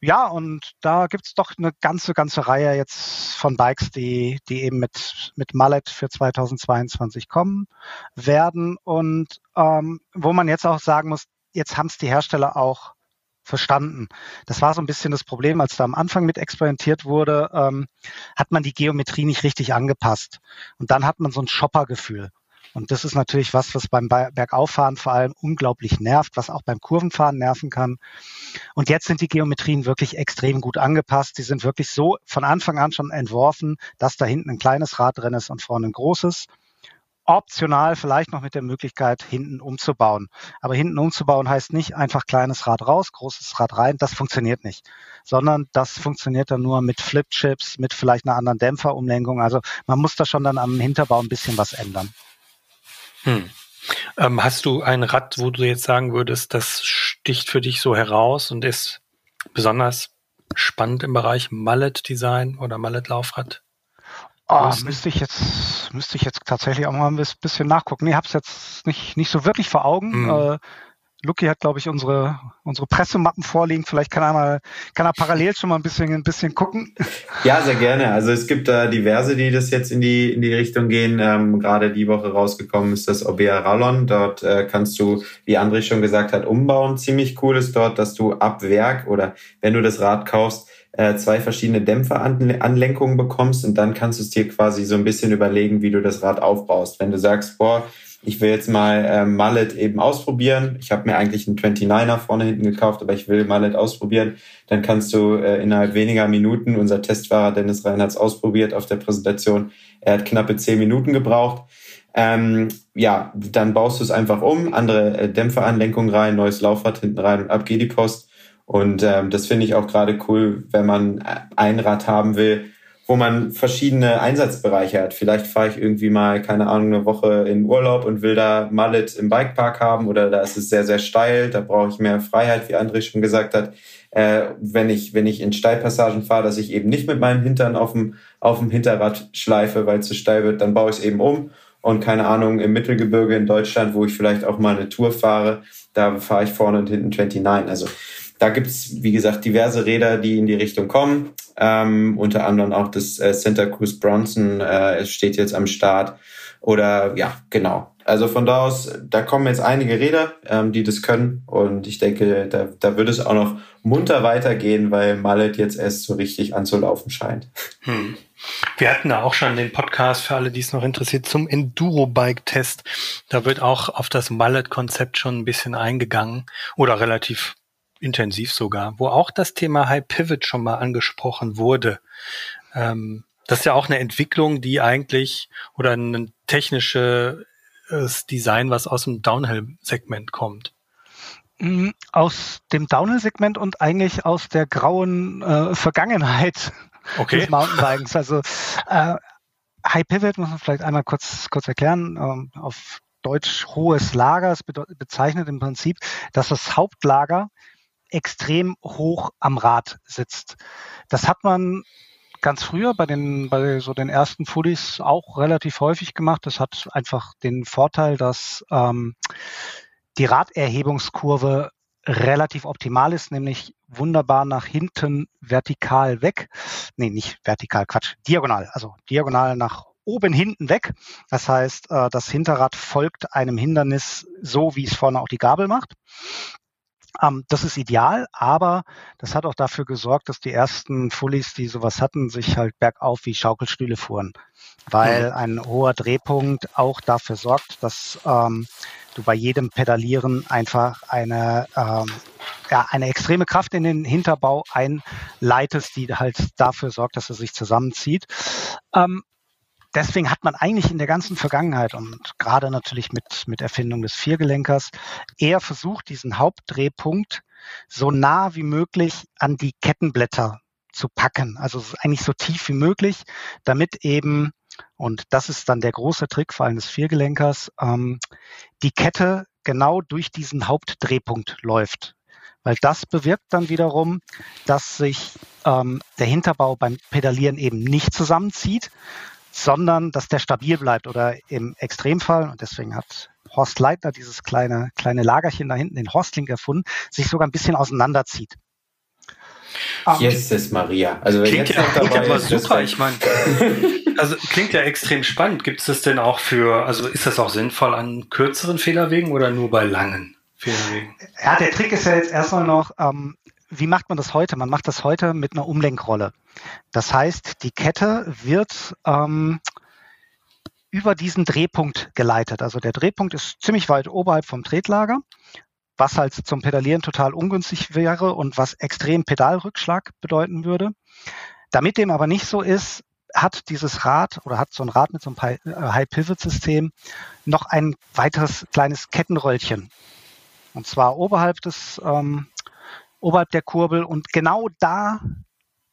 ja, und da gibt's doch eine ganze, ganze Reihe jetzt von Bikes, die, die eben mit, mit Mallet für 2022 kommen werden und ähm, wo man jetzt auch sagen muss, jetzt haben es die Hersteller auch verstanden. Das war so ein bisschen das Problem, als da am Anfang mit experimentiert wurde, ähm, hat man die Geometrie nicht richtig angepasst. Und dann hat man so ein Shopper-Gefühl. Und das ist natürlich was, was beim Bergauffahren vor allem unglaublich nervt, was auch beim Kurvenfahren nerven kann. Und jetzt sind die Geometrien wirklich extrem gut angepasst. Die sind wirklich so von Anfang an schon entworfen, dass da hinten ein kleines Rad drin ist und vorne ein großes optional vielleicht noch mit der Möglichkeit, hinten umzubauen. Aber hinten umzubauen heißt nicht einfach kleines Rad raus, großes Rad rein. Das funktioniert nicht. Sondern das funktioniert dann nur mit Flipchips, mit vielleicht einer anderen Dämpferumlenkung. Also man muss da schon dann am Hinterbau ein bisschen was ändern. Hm. Ähm, hast du ein Rad, wo du jetzt sagen würdest, das sticht für dich so heraus und ist besonders spannend im Bereich Mallet Design oder Mallet Laufrad? Oh, müsste ich jetzt, müsste ich jetzt tatsächlich auch mal ein bisschen nachgucken. Nee, hab's jetzt nicht, nicht so wirklich vor Augen. Mhm. Äh, Lucky hat, glaube ich, unsere, unsere Pressemappen vorliegen. Vielleicht kann er mal, kann er parallel schon mal ein bisschen, ein bisschen gucken. Ja, sehr gerne. Also es gibt da diverse, die das jetzt in die, in die Richtung gehen. Ähm, gerade die Woche rausgekommen ist das Obea Rallon. Dort äh, kannst du, wie André schon gesagt hat, umbauen. Ziemlich cool ist dort, dass du ab Werk oder wenn du das Rad kaufst, äh, zwei verschiedene Dämpferanlenkungen bekommst und dann kannst du es dir quasi so ein bisschen überlegen, wie du das Rad aufbaust. Wenn du sagst, boah, ich will jetzt mal äh, Mallet eben ausprobieren. Ich habe mir eigentlich einen 29er vorne hinten gekauft, aber ich will Mallet ausprobieren. Dann kannst du äh, innerhalb weniger Minuten, unser Testfahrer Dennis Rhein hat ausprobiert auf der Präsentation, er hat knappe zehn Minuten gebraucht. Ähm, ja, dann baust du es einfach um, andere äh, Dämpferanlenkung rein, neues Laufrad hinten rein und ab geht die Post. Und ähm, das finde ich auch gerade cool, wenn man ein Rad haben will, wo man verschiedene Einsatzbereiche hat. Vielleicht fahre ich irgendwie mal, keine Ahnung, eine Woche in Urlaub und will da Mallet im Bikepark haben oder da ist es sehr, sehr steil, da brauche ich mehr Freiheit, wie André schon gesagt hat. Äh, wenn ich, wenn ich in Steilpassagen fahre, dass ich eben nicht mit meinem Hintern auf dem, auf dem Hinterrad schleife, weil es zu steil wird, dann baue ich es eben um. Und keine Ahnung, im Mittelgebirge in Deutschland, wo ich vielleicht auch mal eine Tour fahre, da fahre ich vorne und hinten 29. Also da gibt's wie gesagt, diverse Räder, die in die Richtung kommen. Ähm, unter anderem auch das äh, Santa Cruz Bronson äh, es steht jetzt am Start. Oder ja, genau. Also von da aus, da kommen jetzt einige Räder, ähm, die das können. Und ich denke, da, da wird es auch noch munter weitergehen, weil Mallet jetzt erst so richtig anzulaufen scheint. Hm. Wir hatten da auch schon den Podcast für alle, die es noch interessiert, zum Enduro-Bike-Test. Da wird auch auf das Mallet-Konzept schon ein bisschen eingegangen oder relativ intensiv sogar, wo auch das Thema High Pivot schon mal angesprochen wurde. Ähm, das ist ja auch eine Entwicklung, die eigentlich oder ein technisches Design, was aus dem Downhill-Segment kommt. Mm, aus dem Downhill-Segment und eigentlich aus der grauen äh, Vergangenheit [laughs] okay. des Mountainbikens. Also äh, High Pivot muss man vielleicht einmal kurz, kurz erklären. Ähm, auf Deutsch hohes Lager. Es bezeichnet im Prinzip, dass das Hauptlager extrem hoch am Rad sitzt. Das hat man ganz früher bei den, bei so den ersten Fullies auch relativ häufig gemacht. Das hat einfach den Vorteil, dass ähm, die Raderhebungskurve relativ optimal ist, nämlich wunderbar nach hinten vertikal weg. Nee, nicht vertikal, Quatsch, diagonal, also diagonal nach oben hinten weg. Das heißt, äh, das Hinterrad folgt einem Hindernis so, wie es vorne auch die Gabel macht. Ähm, das ist ideal, aber das hat auch dafür gesorgt, dass die ersten Fullies, die sowas hatten, sich halt bergauf wie Schaukelstühle fuhren, weil mhm. ein hoher Drehpunkt auch dafür sorgt, dass ähm, du bei jedem Pedalieren einfach eine, ähm, ja, eine extreme Kraft in den Hinterbau einleitest, die halt dafür sorgt, dass er sich zusammenzieht. Ähm, deswegen hat man eigentlich in der ganzen Vergangenheit und gerade natürlich mit, mit Erfindung des Viergelenkers eher versucht, diesen Hauptdrehpunkt so nah wie möglich an die Kettenblätter zu packen. Also eigentlich so tief wie möglich, damit eben, und das ist dann der große Trick vor allem des Viergelenkers, ähm, die Kette genau durch diesen Hauptdrehpunkt läuft. Weil das bewirkt dann wiederum, dass sich ähm, der Hinterbau beim Pedalieren eben nicht zusammenzieht, sondern dass der stabil bleibt oder im Extremfall, und deswegen hat Horst Leitner dieses kleine, kleine Lagerchen da hinten, den Horstling erfunden, sich sogar ein bisschen auseinanderzieht. Jesus Maria. Also klingt ja, klingt ja aber super. Ich meine, also klingt ja extrem spannend. Gibt es das denn auch für, also ist das auch sinnvoll an kürzeren Fehlerwegen oder nur bei langen Fehlerwegen? Ja, der Trick ist ja jetzt erstmal noch, ähm, wie macht man das heute? Man macht das heute mit einer Umlenkrolle. Das heißt, die Kette wird ähm, über diesen Drehpunkt geleitet. Also der Drehpunkt ist ziemlich weit oberhalb vom Tretlager, was halt zum Pedalieren total ungünstig wäre und was extrem Pedalrückschlag bedeuten würde. Damit dem aber nicht so ist, hat dieses Rad oder hat so ein Rad mit so einem High-Pivot-System noch ein weiteres kleines Kettenröllchen. Und zwar oberhalb des ähm, oberhalb der Kurbel und genau da,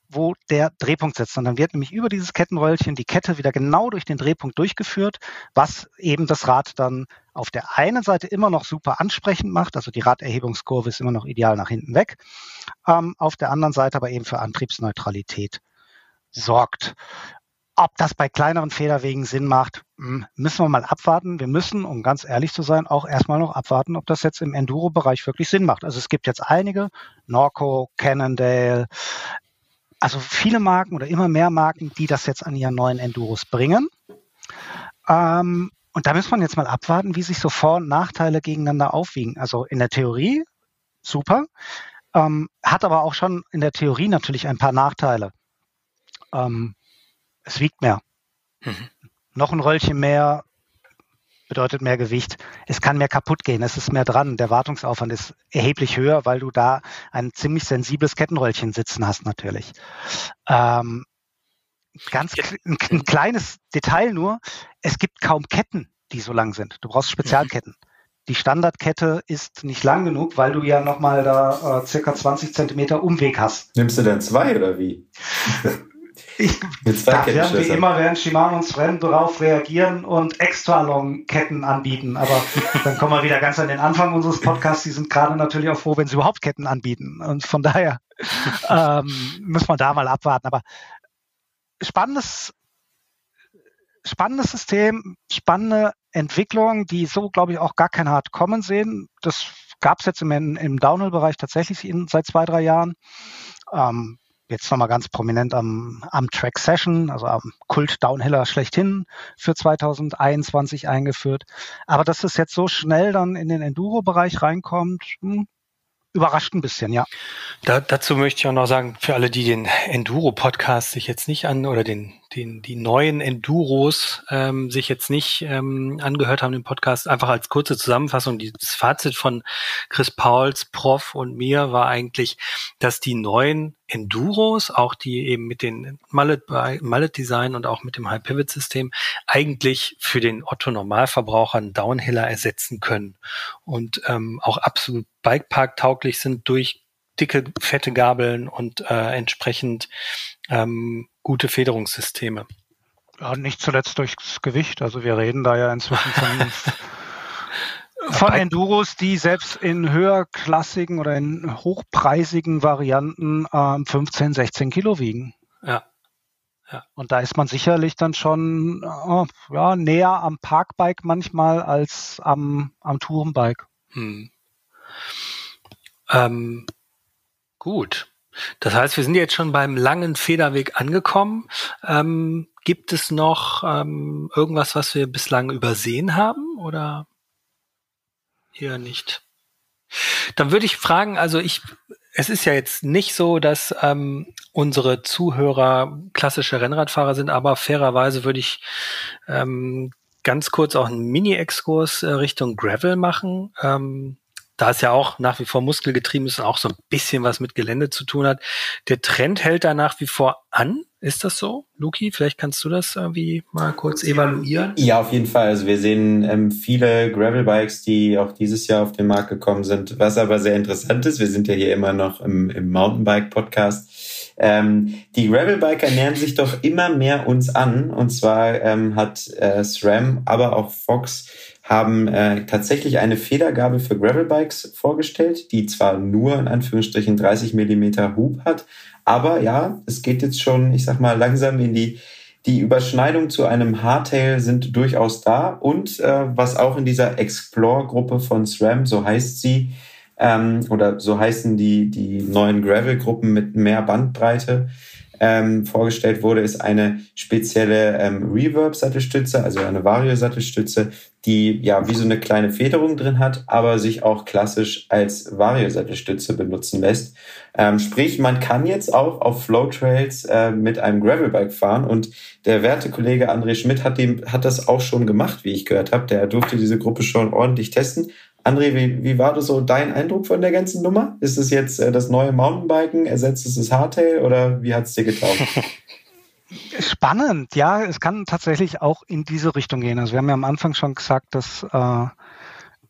wo der Drehpunkt sitzt. Und dann wird nämlich über dieses Kettenröllchen die Kette wieder genau durch den Drehpunkt durchgeführt, was eben das Rad dann auf der einen Seite immer noch super ansprechend macht, also die Raderhebungskurve ist immer noch ideal nach hinten weg, ähm, auf der anderen Seite aber eben für Antriebsneutralität sorgt. Ob das bei kleineren Federwegen Sinn macht, hm, müssen wir mal abwarten. Wir müssen, um ganz ehrlich zu sein, auch erstmal noch abwarten, ob das jetzt im Enduro-Bereich wirklich Sinn macht. Also es gibt jetzt einige, Norco, Cannondale, also viele Marken oder immer mehr Marken, die das jetzt an ihren neuen Enduros bringen. Ähm, und da muss man jetzt mal abwarten, wie sich so Vor- und Nachteile gegeneinander aufwiegen. Also in der Theorie super, ähm, hat aber auch schon in der Theorie natürlich ein paar Nachteile. Ähm, es wiegt mehr. Mhm. Noch ein Röllchen mehr bedeutet mehr Gewicht. Es kann mehr kaputt gehen, es ist mehr dran. Der Wartungsaufwand ist erheblich höher, weil du da ein ziemlich sensibles Kettenröllchen sitzen hast natürlich. Ähm, ganz ein, ein, kleines Detail nur, es gibt kaum Ketten, die so lang sind. Du brauchst Spezialketten. Mhm. Die Standardkette ist nicht lang genug, weil du ja nochmal da äh, circa 20 Zentimeter Umweg hast. Nimmst du denn zwei oder wie? [laughs] [laughs] Ich, da werden wir immer, während Shimano und Sven darauf reagieren und extra Long-Ketten anbieten. Aber dann kommen wir wieder ganz an den Anfang unseres Podcasts. Die sind gerade natürlich auch froh, wenn sie überhaupt Ketten anbieten. Und von daher ähm, muss man da mal abwarten. Aber spannendes, spannendes System, spannende Entwicklung, die so, glaube ich, auch gar kein Hard kommen sehen. Das gab es jetzt im, im Downhill-Bereich tatsächlich in, seit zwei, drei Jahren. Ähm, jetzt nochmal ganz prominent am, am Track Session, also am Kult Downhiller schlechthin für 2021 eingeführt. Aber dass es jetzt so schnell dann in den Enduro-Bereich reinkommt, hm, überrascht ein bisschen, ja. Da, dazu möchte ich auch noch sagen, für alle, die den Enduro-Podcast sich jetzt nicht an oder den, den, die neuen Enduros ähm, sich jetzt nicht ähm, angehört haben, den Podcast, einfach als kurze Zusammenfassung, das Fazit von Chris Pauls, Prof und mir war eigentlich, dass die neuen Enduros, auch die eben mit den Mallet-Design und auch mit dem High-Pivot-System, eigentlich für den Otto-Normalverbraucher einen Downhiller ersetzen können und ähm, auch absolut Bikepark-tauglich sind durch dicke, fette Gabeln und äh, entsprechend ähm, gute Federungssysteme. Ja, nicht zuletzt durchs Gewicht. Also wir reden da ja inzwischen von, [laughs] von Enduros, die selbst in höherklassigen oder in hochpreisigen Varianten ähm, 15, 16 Kilo wiegen. Ja. ja. Und da ist man sicherlich dann schon äh, ja, näher am Parkbike manchmal als am, am Tourenbike. Hm. Ähm, gut. Das heißt, wir sind jetzt schon beim langen Federweg angekommen. Ähm, gibt es noch ähm, irgendwas, was wir bislang übersehen haben oder eher nicht? Dann würde ich fragen, also ich, es ist ja jetzt nicht so, dass ähm, unsere Zuhörer klassische Rennradfahrer sind, aber fairerweise würde ich ähm, ganz kurz auch einen Mini-Exkurs äh, Richtung Gravel machen. Ähm, da es ja auch nach wie vor muskelgetrieben ist und auch so ein bisschen was mit Gelände zu tun hat. Der Trend hält da nach wie vor an. Ist das so, Luki? Vielleicht kannst du das irgendwie mal kurz evaluieren. Ja, auf jeden Fall. Also wir sehen ähm, viele Gravel-Bikes, die auch dieses Jahr auf den Markt gekommen sind. Was aber sehr interessant ist, wir sind ja hier immer noch im, im Mountainbike-Podcast. Ähm, die Gravel-Biker nähern sich doch immer mehr uns an. Und zwar ähm, hat äh, SRAM, aber auch Fox haben äh, tatsächlich eine Federgabel für Gravelbikes vorgestellt, die zwar nur in Anführungsstrichen 30 Millimeter Hub hat, aber ja, es geht jetzt schon, ich sag mal, langsam in die die Überschneidung zu einem Hardtail sind durchaus da. Und äh, was auch in dieser Explore-Gruppe von SRAM, so heißt sie, ähm, oder so heißen die, die neuen Gravel-Gruppen mit mehr Bandbreite, ähm, vorgestellt wurde, ist eine spezielle ähm, Reverb-Sattelstütze, also eine Vario-Sattelstütze, die ja wie so eine kleine Federung drin hat, aber sich auch klassisch als Vario-Sattelstütze benutzen lässt. Ähm, sprich, man kann jetzt auch auf Flowtrails äh, mit einem Gravelbike fahren und der werte Kollege André Schmidt hat, dem, hat das auch schon gemacht, wie ich gehört habe. Der durfte diese Gruppe schon ordentlich testen, André, wie, wie war das so dein Eindruck von der ganzen Nummer? Ist es jetzt äh, das neue Mountainbiken? Ersetzt es das Hardtail oder wie hat es dir getaugt? [laughs] Spannend, ja, es kann tatsächlich auch in diese Richtung gehen. Also wir haben ja am Anfang schon gesagt, dass äh,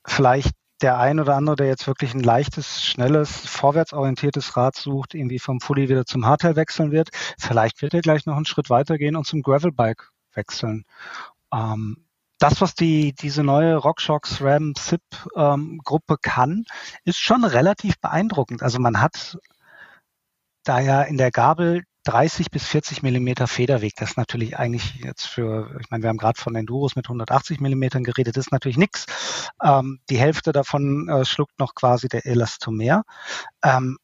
vielleicht der ein oder andere, der jetzt wirklich ein leichtes, schnelles, vorwärtsorientiertes Rad sucht, irgendwie vom Fully wieder zum Hardtail wechseln wird. Vielleicht wird er gleich noch einen Schritt weitergehen und zum Gravelbike wechseln. Ähm, das, was die, diese neue RockShox RAM SIP ähm, Gruppe kann, ist schon relativ beeindruckend. Also man hat da ja in der Gabel 30 bis 40 Millimeter Federweg. Das ist natürlich eigentlich jetzt für, ich meine, wir haben gerade von Enduros mit 180 Millimetern geredet, das ist natürlich nichts. Ähm, die Hälfte davon äh, schluckt noch quasi der Elastomer. Ähm,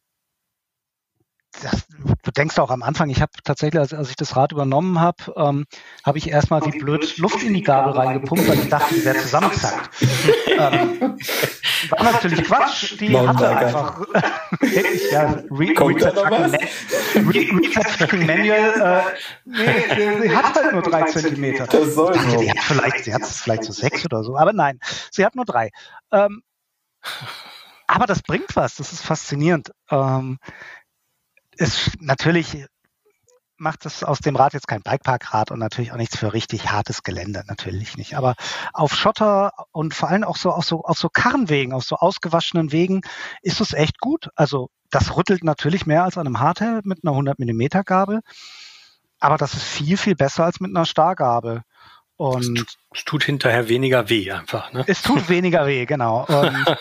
das, du denkst auch am Anfang, ich habe tatsächlich, als, als ich das Rad übernommen habe, ähm, habe ich erstmal wie blöd Luft in die Gabel reingepumpt, weil ich dachte, die wäre zusammengesackt. ähm, war natürlich Quatsch, die hatte einfach ja, Reset Manual, äh, nee, sie hat halt nur drei Zentimeter. Das soll so. Die hat vielleicht, sie hat es vielleicht so sechs oder so, aber nein, sie hat nur drei. Ähm, aber das bringt was, das ist faszinierend. Ähm, ist natürlich macht es aus dem Rad jetzt kein Bikeparkrad und natürlich auch nichts für richtig hartes Gelände, natürlich nicht. Aber auf Schotter und vor allem auch so auf so auf so Karrenwegen, auf so ausgewaschenen Wegen ist es echt gut. Also das rüttelt natürlich mehr als an einem Hardtail mit einer 100 Millimeter Gabel, aber das ist viel viel besser als mit einer Stargabel. Und es tut hinterher weniger weh einfach. Ne? Es tut weniger weh, genau. [laughs] Und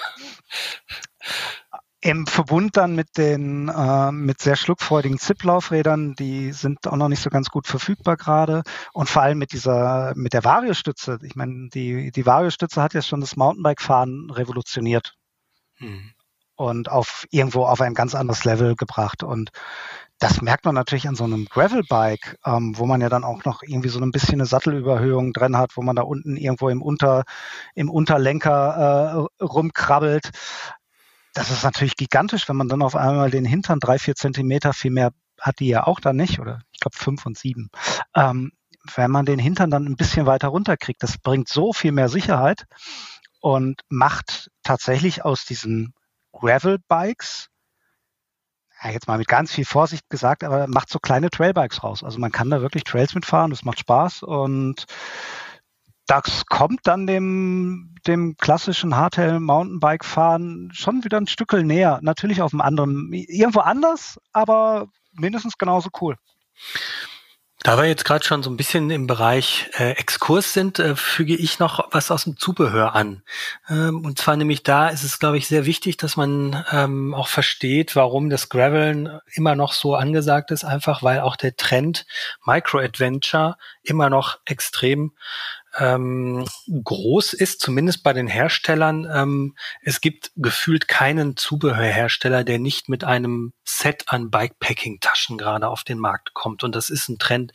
Im Verbund dann mit den äh, mit sehr schluckfreudigen Zip-Laufrädern, die sind auch noch nicht so ganz gut verfügbar gerade. Und vor allem mit dieser, mit der Vario-Stütze. Ich meine, die, die Vario-Stütze hat ja schon das Mountainbike-Fahren revolutioniert. Hm. Und auf irgendwo auf ein ganz anderes Level gebracht. Und das merkt man natürlich an so einem Gravelbike, ähm, wo man ja dann auch noch irgendwie so ein bisschen eine Sattelüberhöhung drin hat, wo man da unten irgendwo im Unter, im Unterlenker äh, rumkrabbelt das ist natürlich gigantisch, wenn man dann auf einmal den Hintern drei, vier Zentimeter viel mehr hat die ja auch da nicht, oder ich glaube fünf und sieben. Ähm, wenn man den Hintern dann ein bisschen weiter runterkriegt, das bringt so viel mehr Sicherheit und macht tatsächlich aus diesen Gravel-Bikes, ja, jetzt mal mit ganz viel Vorsicht gesagt, aber macht so kleine Trailbikes raus. Also man kann da wirklich Trails mitfahren, das macht Spaß und das kommt dann dem, dem klassischen Hardtail Mountainbike fahren schon wieder ein Stückel näher. Natürlich auf einem anderen, irgendwo anders, aber mindestens genauso cool. Da wir jetzt gerade schon so ein bisschen im Bereich äh, Exkurs sind, äh, füge ich noch was aus dem Zubehör an. Ähm, und zwar nämlich da ist es, glaube ich, sehr wichtig, dass man ähm, auch versteht, warum das Graveln immer noch so angesagt ist, einfach weil auch der Trend Micro Adventure immer noch extrem ähm, groß ist, zumindest bei den Herstellern. Ähm, es gibt gefühlt keinen Zubehörhersteller, der nicht mit einem Set an Bikepacking-Taschen gerade auf den Markt kommt. Und das ist ein Trend,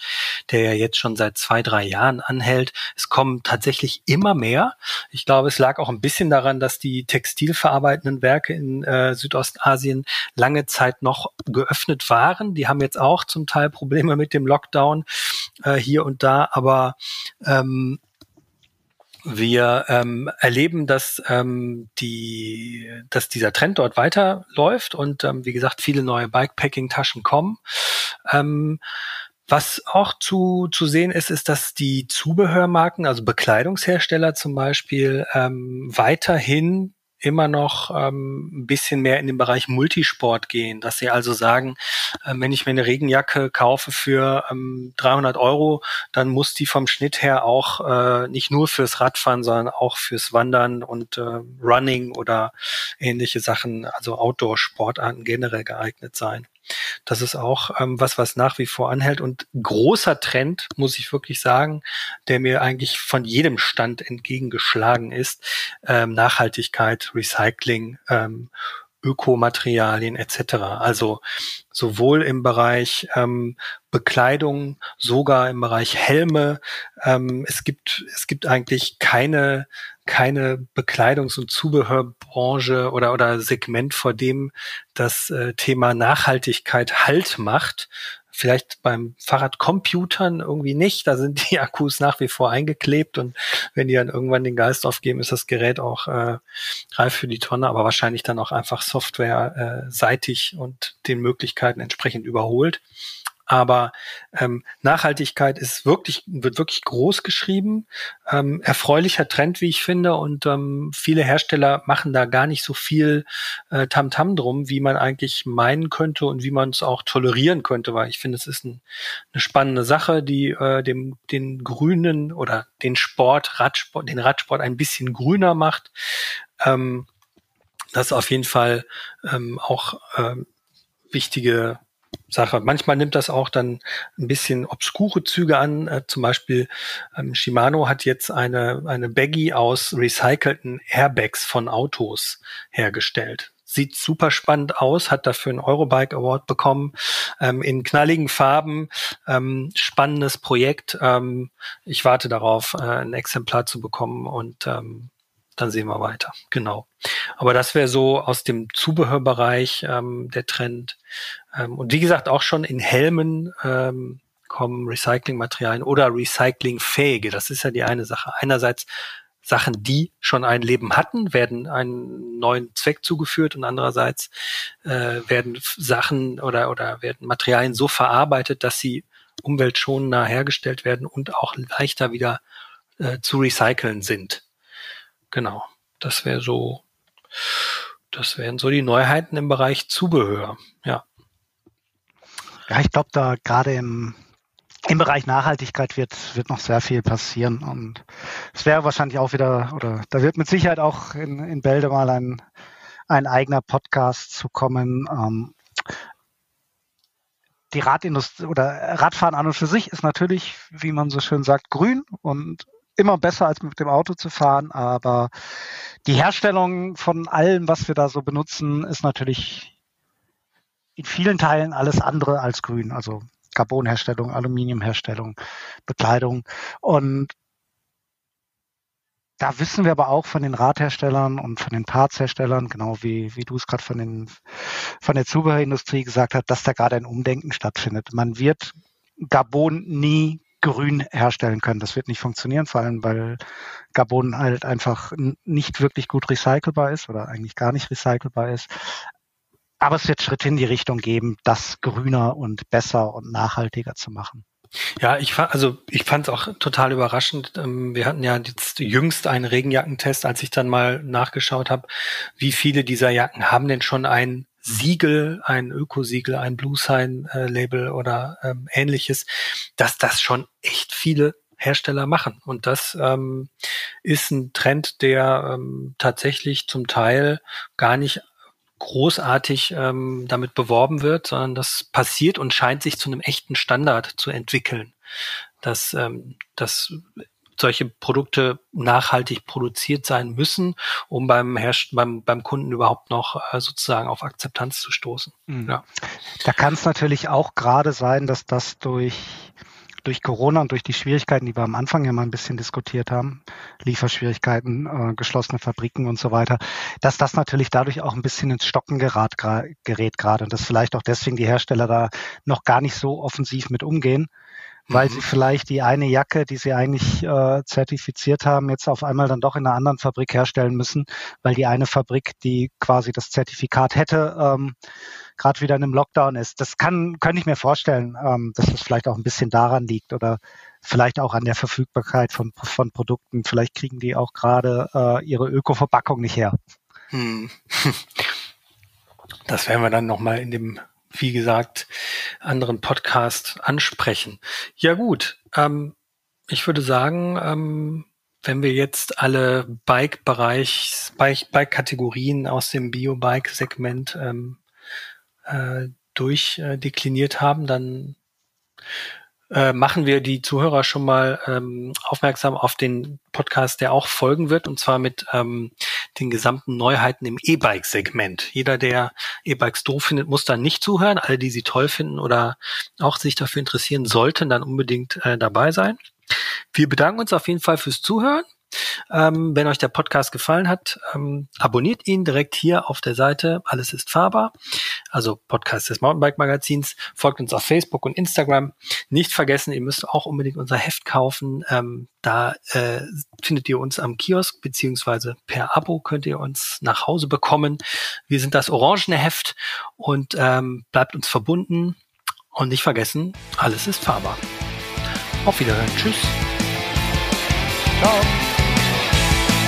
der ja jetzt schon seit zwei, drei Jahren anhält. Es kommen tatsächlich immer mehr. Ich glaube, es lag auch ein bisschen daran, dass die textilverarbeitenden Werke in äh, Südostasien lange Zeit noch geöffnet waren. Die haben jetzt auch zum Teil Probleme mit dem Lockdown äh, hier und da, aber ähm, wir ähm, erleben, dass ähm, die, dass dieser Trend dort weiterläuft und ähm, wie gesagt viele neue Bikepacking-Taschen kommen. Ähm, was auch zu, zu sehen ist, ist, dass die Zubehörmarken, also Bekleidungshersteller zum Beispiel, ähm, weiterhin immer noch ähm, ein bisschen mehr in den Bereich Multisport gehen, dass sie also sagen, äh, wenn ich mir eine Regenjacke kaufe für ähm, 300 Euro, dann muss die vom Schnitt her auch äh, nicht nur fürs Radfahren, sondern auch fürs Wandern und äh, Running oder ähnliche Sachen, also Outdoor-Sportarten generell geeignet sein. Das ist auch ähm, was, was nach wie vor anhält und großer Trend, muss ich wirklich sagen, der mir eigentlich von jedem Stand entgegengeschlagen ist. Ähm, Nachhaltigkeit, Recycling, ähm, Ökomaterialien etc. Also sowohl im Bereich ähm, Bekleidung, sogar im Bereich Helme. Ähm, es gibt es gibt eigentlich keine keine Bekleidungs- und Zubehörbranche oder, oder Segment, vor dem das äh, Thema Nachhaltigkeit Halt macht. Vielleicht beim Fahrradcomputern irgendwie nicht. Da sind die [laughs] Akkus nach wie vor eingeklebt und wenn die dann irgendwann den Geist aufgeben, ist das Gerät auch äh, reif für die Tonne, aber wahrscheinlich dann auch einfach software-seitig äh, und den Möglichkeiten entsprechend überholt. Aber ähm, Nachhaltigkeit ist wirklich, wird wirklich groß geschrieben. Ähm, erfreulicher Trend, wie ich finde. Und ähm, viele Hersteller machen da gar nicht so viel äh, Tamtam -Tam drum, wie man eigentlich meinen könnte und wie man es auch tolerieren könnte, weil ich finde, es ist ein, eine spannende Sache, die äh, dem, den Grünen oder den Sport, Radsport, den Radsport ein bisschen grüner macht. Ähm, das ist auf jeden Fall ähm, auch ähm, wichtige Sache. Manchmal nimmt das auch dann ein bisschen obskure Züge an. Äh, zum Beispiel ähm, Shimano hat jetzt eine, eine Baggy aus recycelten Airbags von Autos hergestellt. Sieht super spannend aus, hat dafür einen Eurobike Award bekommen, ähm, in knalligen Farben, ähm, spannendes Projekt. Ähm, ich warte darauf, äh, ein Exemplar zu bekommen und ähm, dann sehen wir weiter. Genau. Aber das wäre so aus dem Zubehörbereich ähm, der Trend. Ähm, und wie gesagt, auch schon in Helmen ähm, kommen Recyclingmaterialien oder recyclingfähige. Das ist ja die eine Sache. Einerseits Sachen, die schon ein Leben hatten, werden einen neuen Zweck zugeführt und andererseits äh, werden Sachen oder, oder werden Materialien so verarbeitet, dass sie umweltschonender hergestellt werden und auch leichter wieder äh, zu recyceln sind. Genau. Das wäre so, das wären so die Neuheiten im Bereich Zubehör. Ja. Ja, ich glaube, da gerade im, im Bereich Nachhaltigkeit wird, wird noch sehr viel passieren. Und es wäre wahrscheinlich auch wieder, oder da wird mit Sicherheit auch in, in Bälde mal ein, ein eigener Podcast zu kommen. Ähm, die Radindustrie oder Radfahren an und für sich ist natürlich, wie man so schön sagt, grün und immer besser als mit dem Auto zu fahren, aber die Herstellung von allem, was wir da so benutzen, ist natürlich in vielen Teilen alles andere als grün. Also Carbonherstellung, Aluminiumherstellung, Bekleidung. Und da wissen wir aber auch von den Radherstellern und von den Partsherstellern, genau wie, wie du es gerade von, von der Zubehörindustrie gesagt hast, dass da gerade ein Umdenken stattfindet. Man wird Gabon nie grün herstellen können. Das wird nicht funktionieren, vor allem weil Gabon halt einfach nicht wirklich gut recycelbar ist oder eigentlich gar nicht recycelbar ist. Aber es wird Schritte in die Richtung geben, das grüner und besser und nachhaltiger zu machen. Ja, ich fand, also ich fand es auch total überraschend. Ähm, wir hatten ja jetzt jüngst einen Regenjackentest, als ich dann mal nachgeschaut habe, wie viele dieser Jacken haben denn schon ein Siegel, ein Ökosiegel, ein Blue Sign äh, oder ähm, ähnliches, dass das schon echt viele Hersteller machen. Und das ähm, ist ein Trend, der ähm, tatsächlich zum Teil gar nicht großartig ähm, damit beworben wird, sondern das passiert und scheint sich zu einem echten Standard zu entwickeln, dass, ähm, dass solche Produkte nachhaltig produziert sein müssen, um beim, Herst beim, beim Kunden überhaupt noch äh, sozusagen auf Akzeptanz zu stoßen. Mhm. Ja. Da kann es natürlich auch gerade sein, dass das durch durch Corona und durch die Schwierigkeiten, die wir am Anfang ja mal ein bisschen diskutiert haben, Lieferschwierigkeiten, äh, geschlossene Fabriken und so weiter, dass das natürlich dadurch auch ein bisschen ins Stocken gerät, gerät gerade und dass vielleicht auch deswegen die Hersteller da noch gar nicht so offensiv mit umgehen, weil mhm. sie vielleicht die eine Jacke, die sie eigentlich äh, zertifiziert haben, jetzt auf einmal dann doch in einer anderen Fabrik herstellen müssen, weil die eine Fabrik, die quasi das Zertifikat hätte, ähm, gerade wieder in einem Lockdown ist. Das kann, könnte ich mir vorstellen, ähm, dass das vielleicht auch ein bisschen daran liegt oder vielleicht auch an der Verfügbarkeit von, von Produkten. Vielleicht kriegen die auch gerade äh, ihre Öko-Verpackung nicht her. Hm. [laughs] Das werden wir dann nochmal in dem, wie gesagt, anderen Podcast ansprechen. Ja gut, ähm, ich würde sagen, ähm, wenn wir jetzt alle Bike-Bereich, Bike-Kategorien aus dem Bio-Bike-Segment ähm, äh, durchdekliniert haben, dann äh, machen wir die Zuhörer schon mal ähm, aufmerksam auf den Podcast, der auch folgen wird, und zwar mit ähm, den gesamten Neuheiten im E-Bike-Segment. Jeder, der E-Bikes doof findet, muss dann nicht zuhören. Alle, die sie toll finden oder auch sich dafür interessieren, sollten dann unbedingt äh, dabei sein. Wir bedanken uns auf jeden Fall fürs Zuhören. Ähm, wenn euch der Podcast gefallen hat, ähm, abonniert ihn direkt hier auf der Seite. Alles ist fahrbar. Also Podcast des Mountainbike Magazins. Folgt uns auf Facebook und Instagram. Nicht vergessen, ihr müsst auch unbedingt unser Heft kaufen. Ähm, da äh, findet ihr uns am Kiosk beziehungsweise per Abo könnt ihr uns nach Hause bekommen. Wir sind das orangene Heft und ähm, bleibt uns verbunden. Und nicht vergessen, alles ist fahrbar. Auf Wiederhören. Tschüss. Ciao.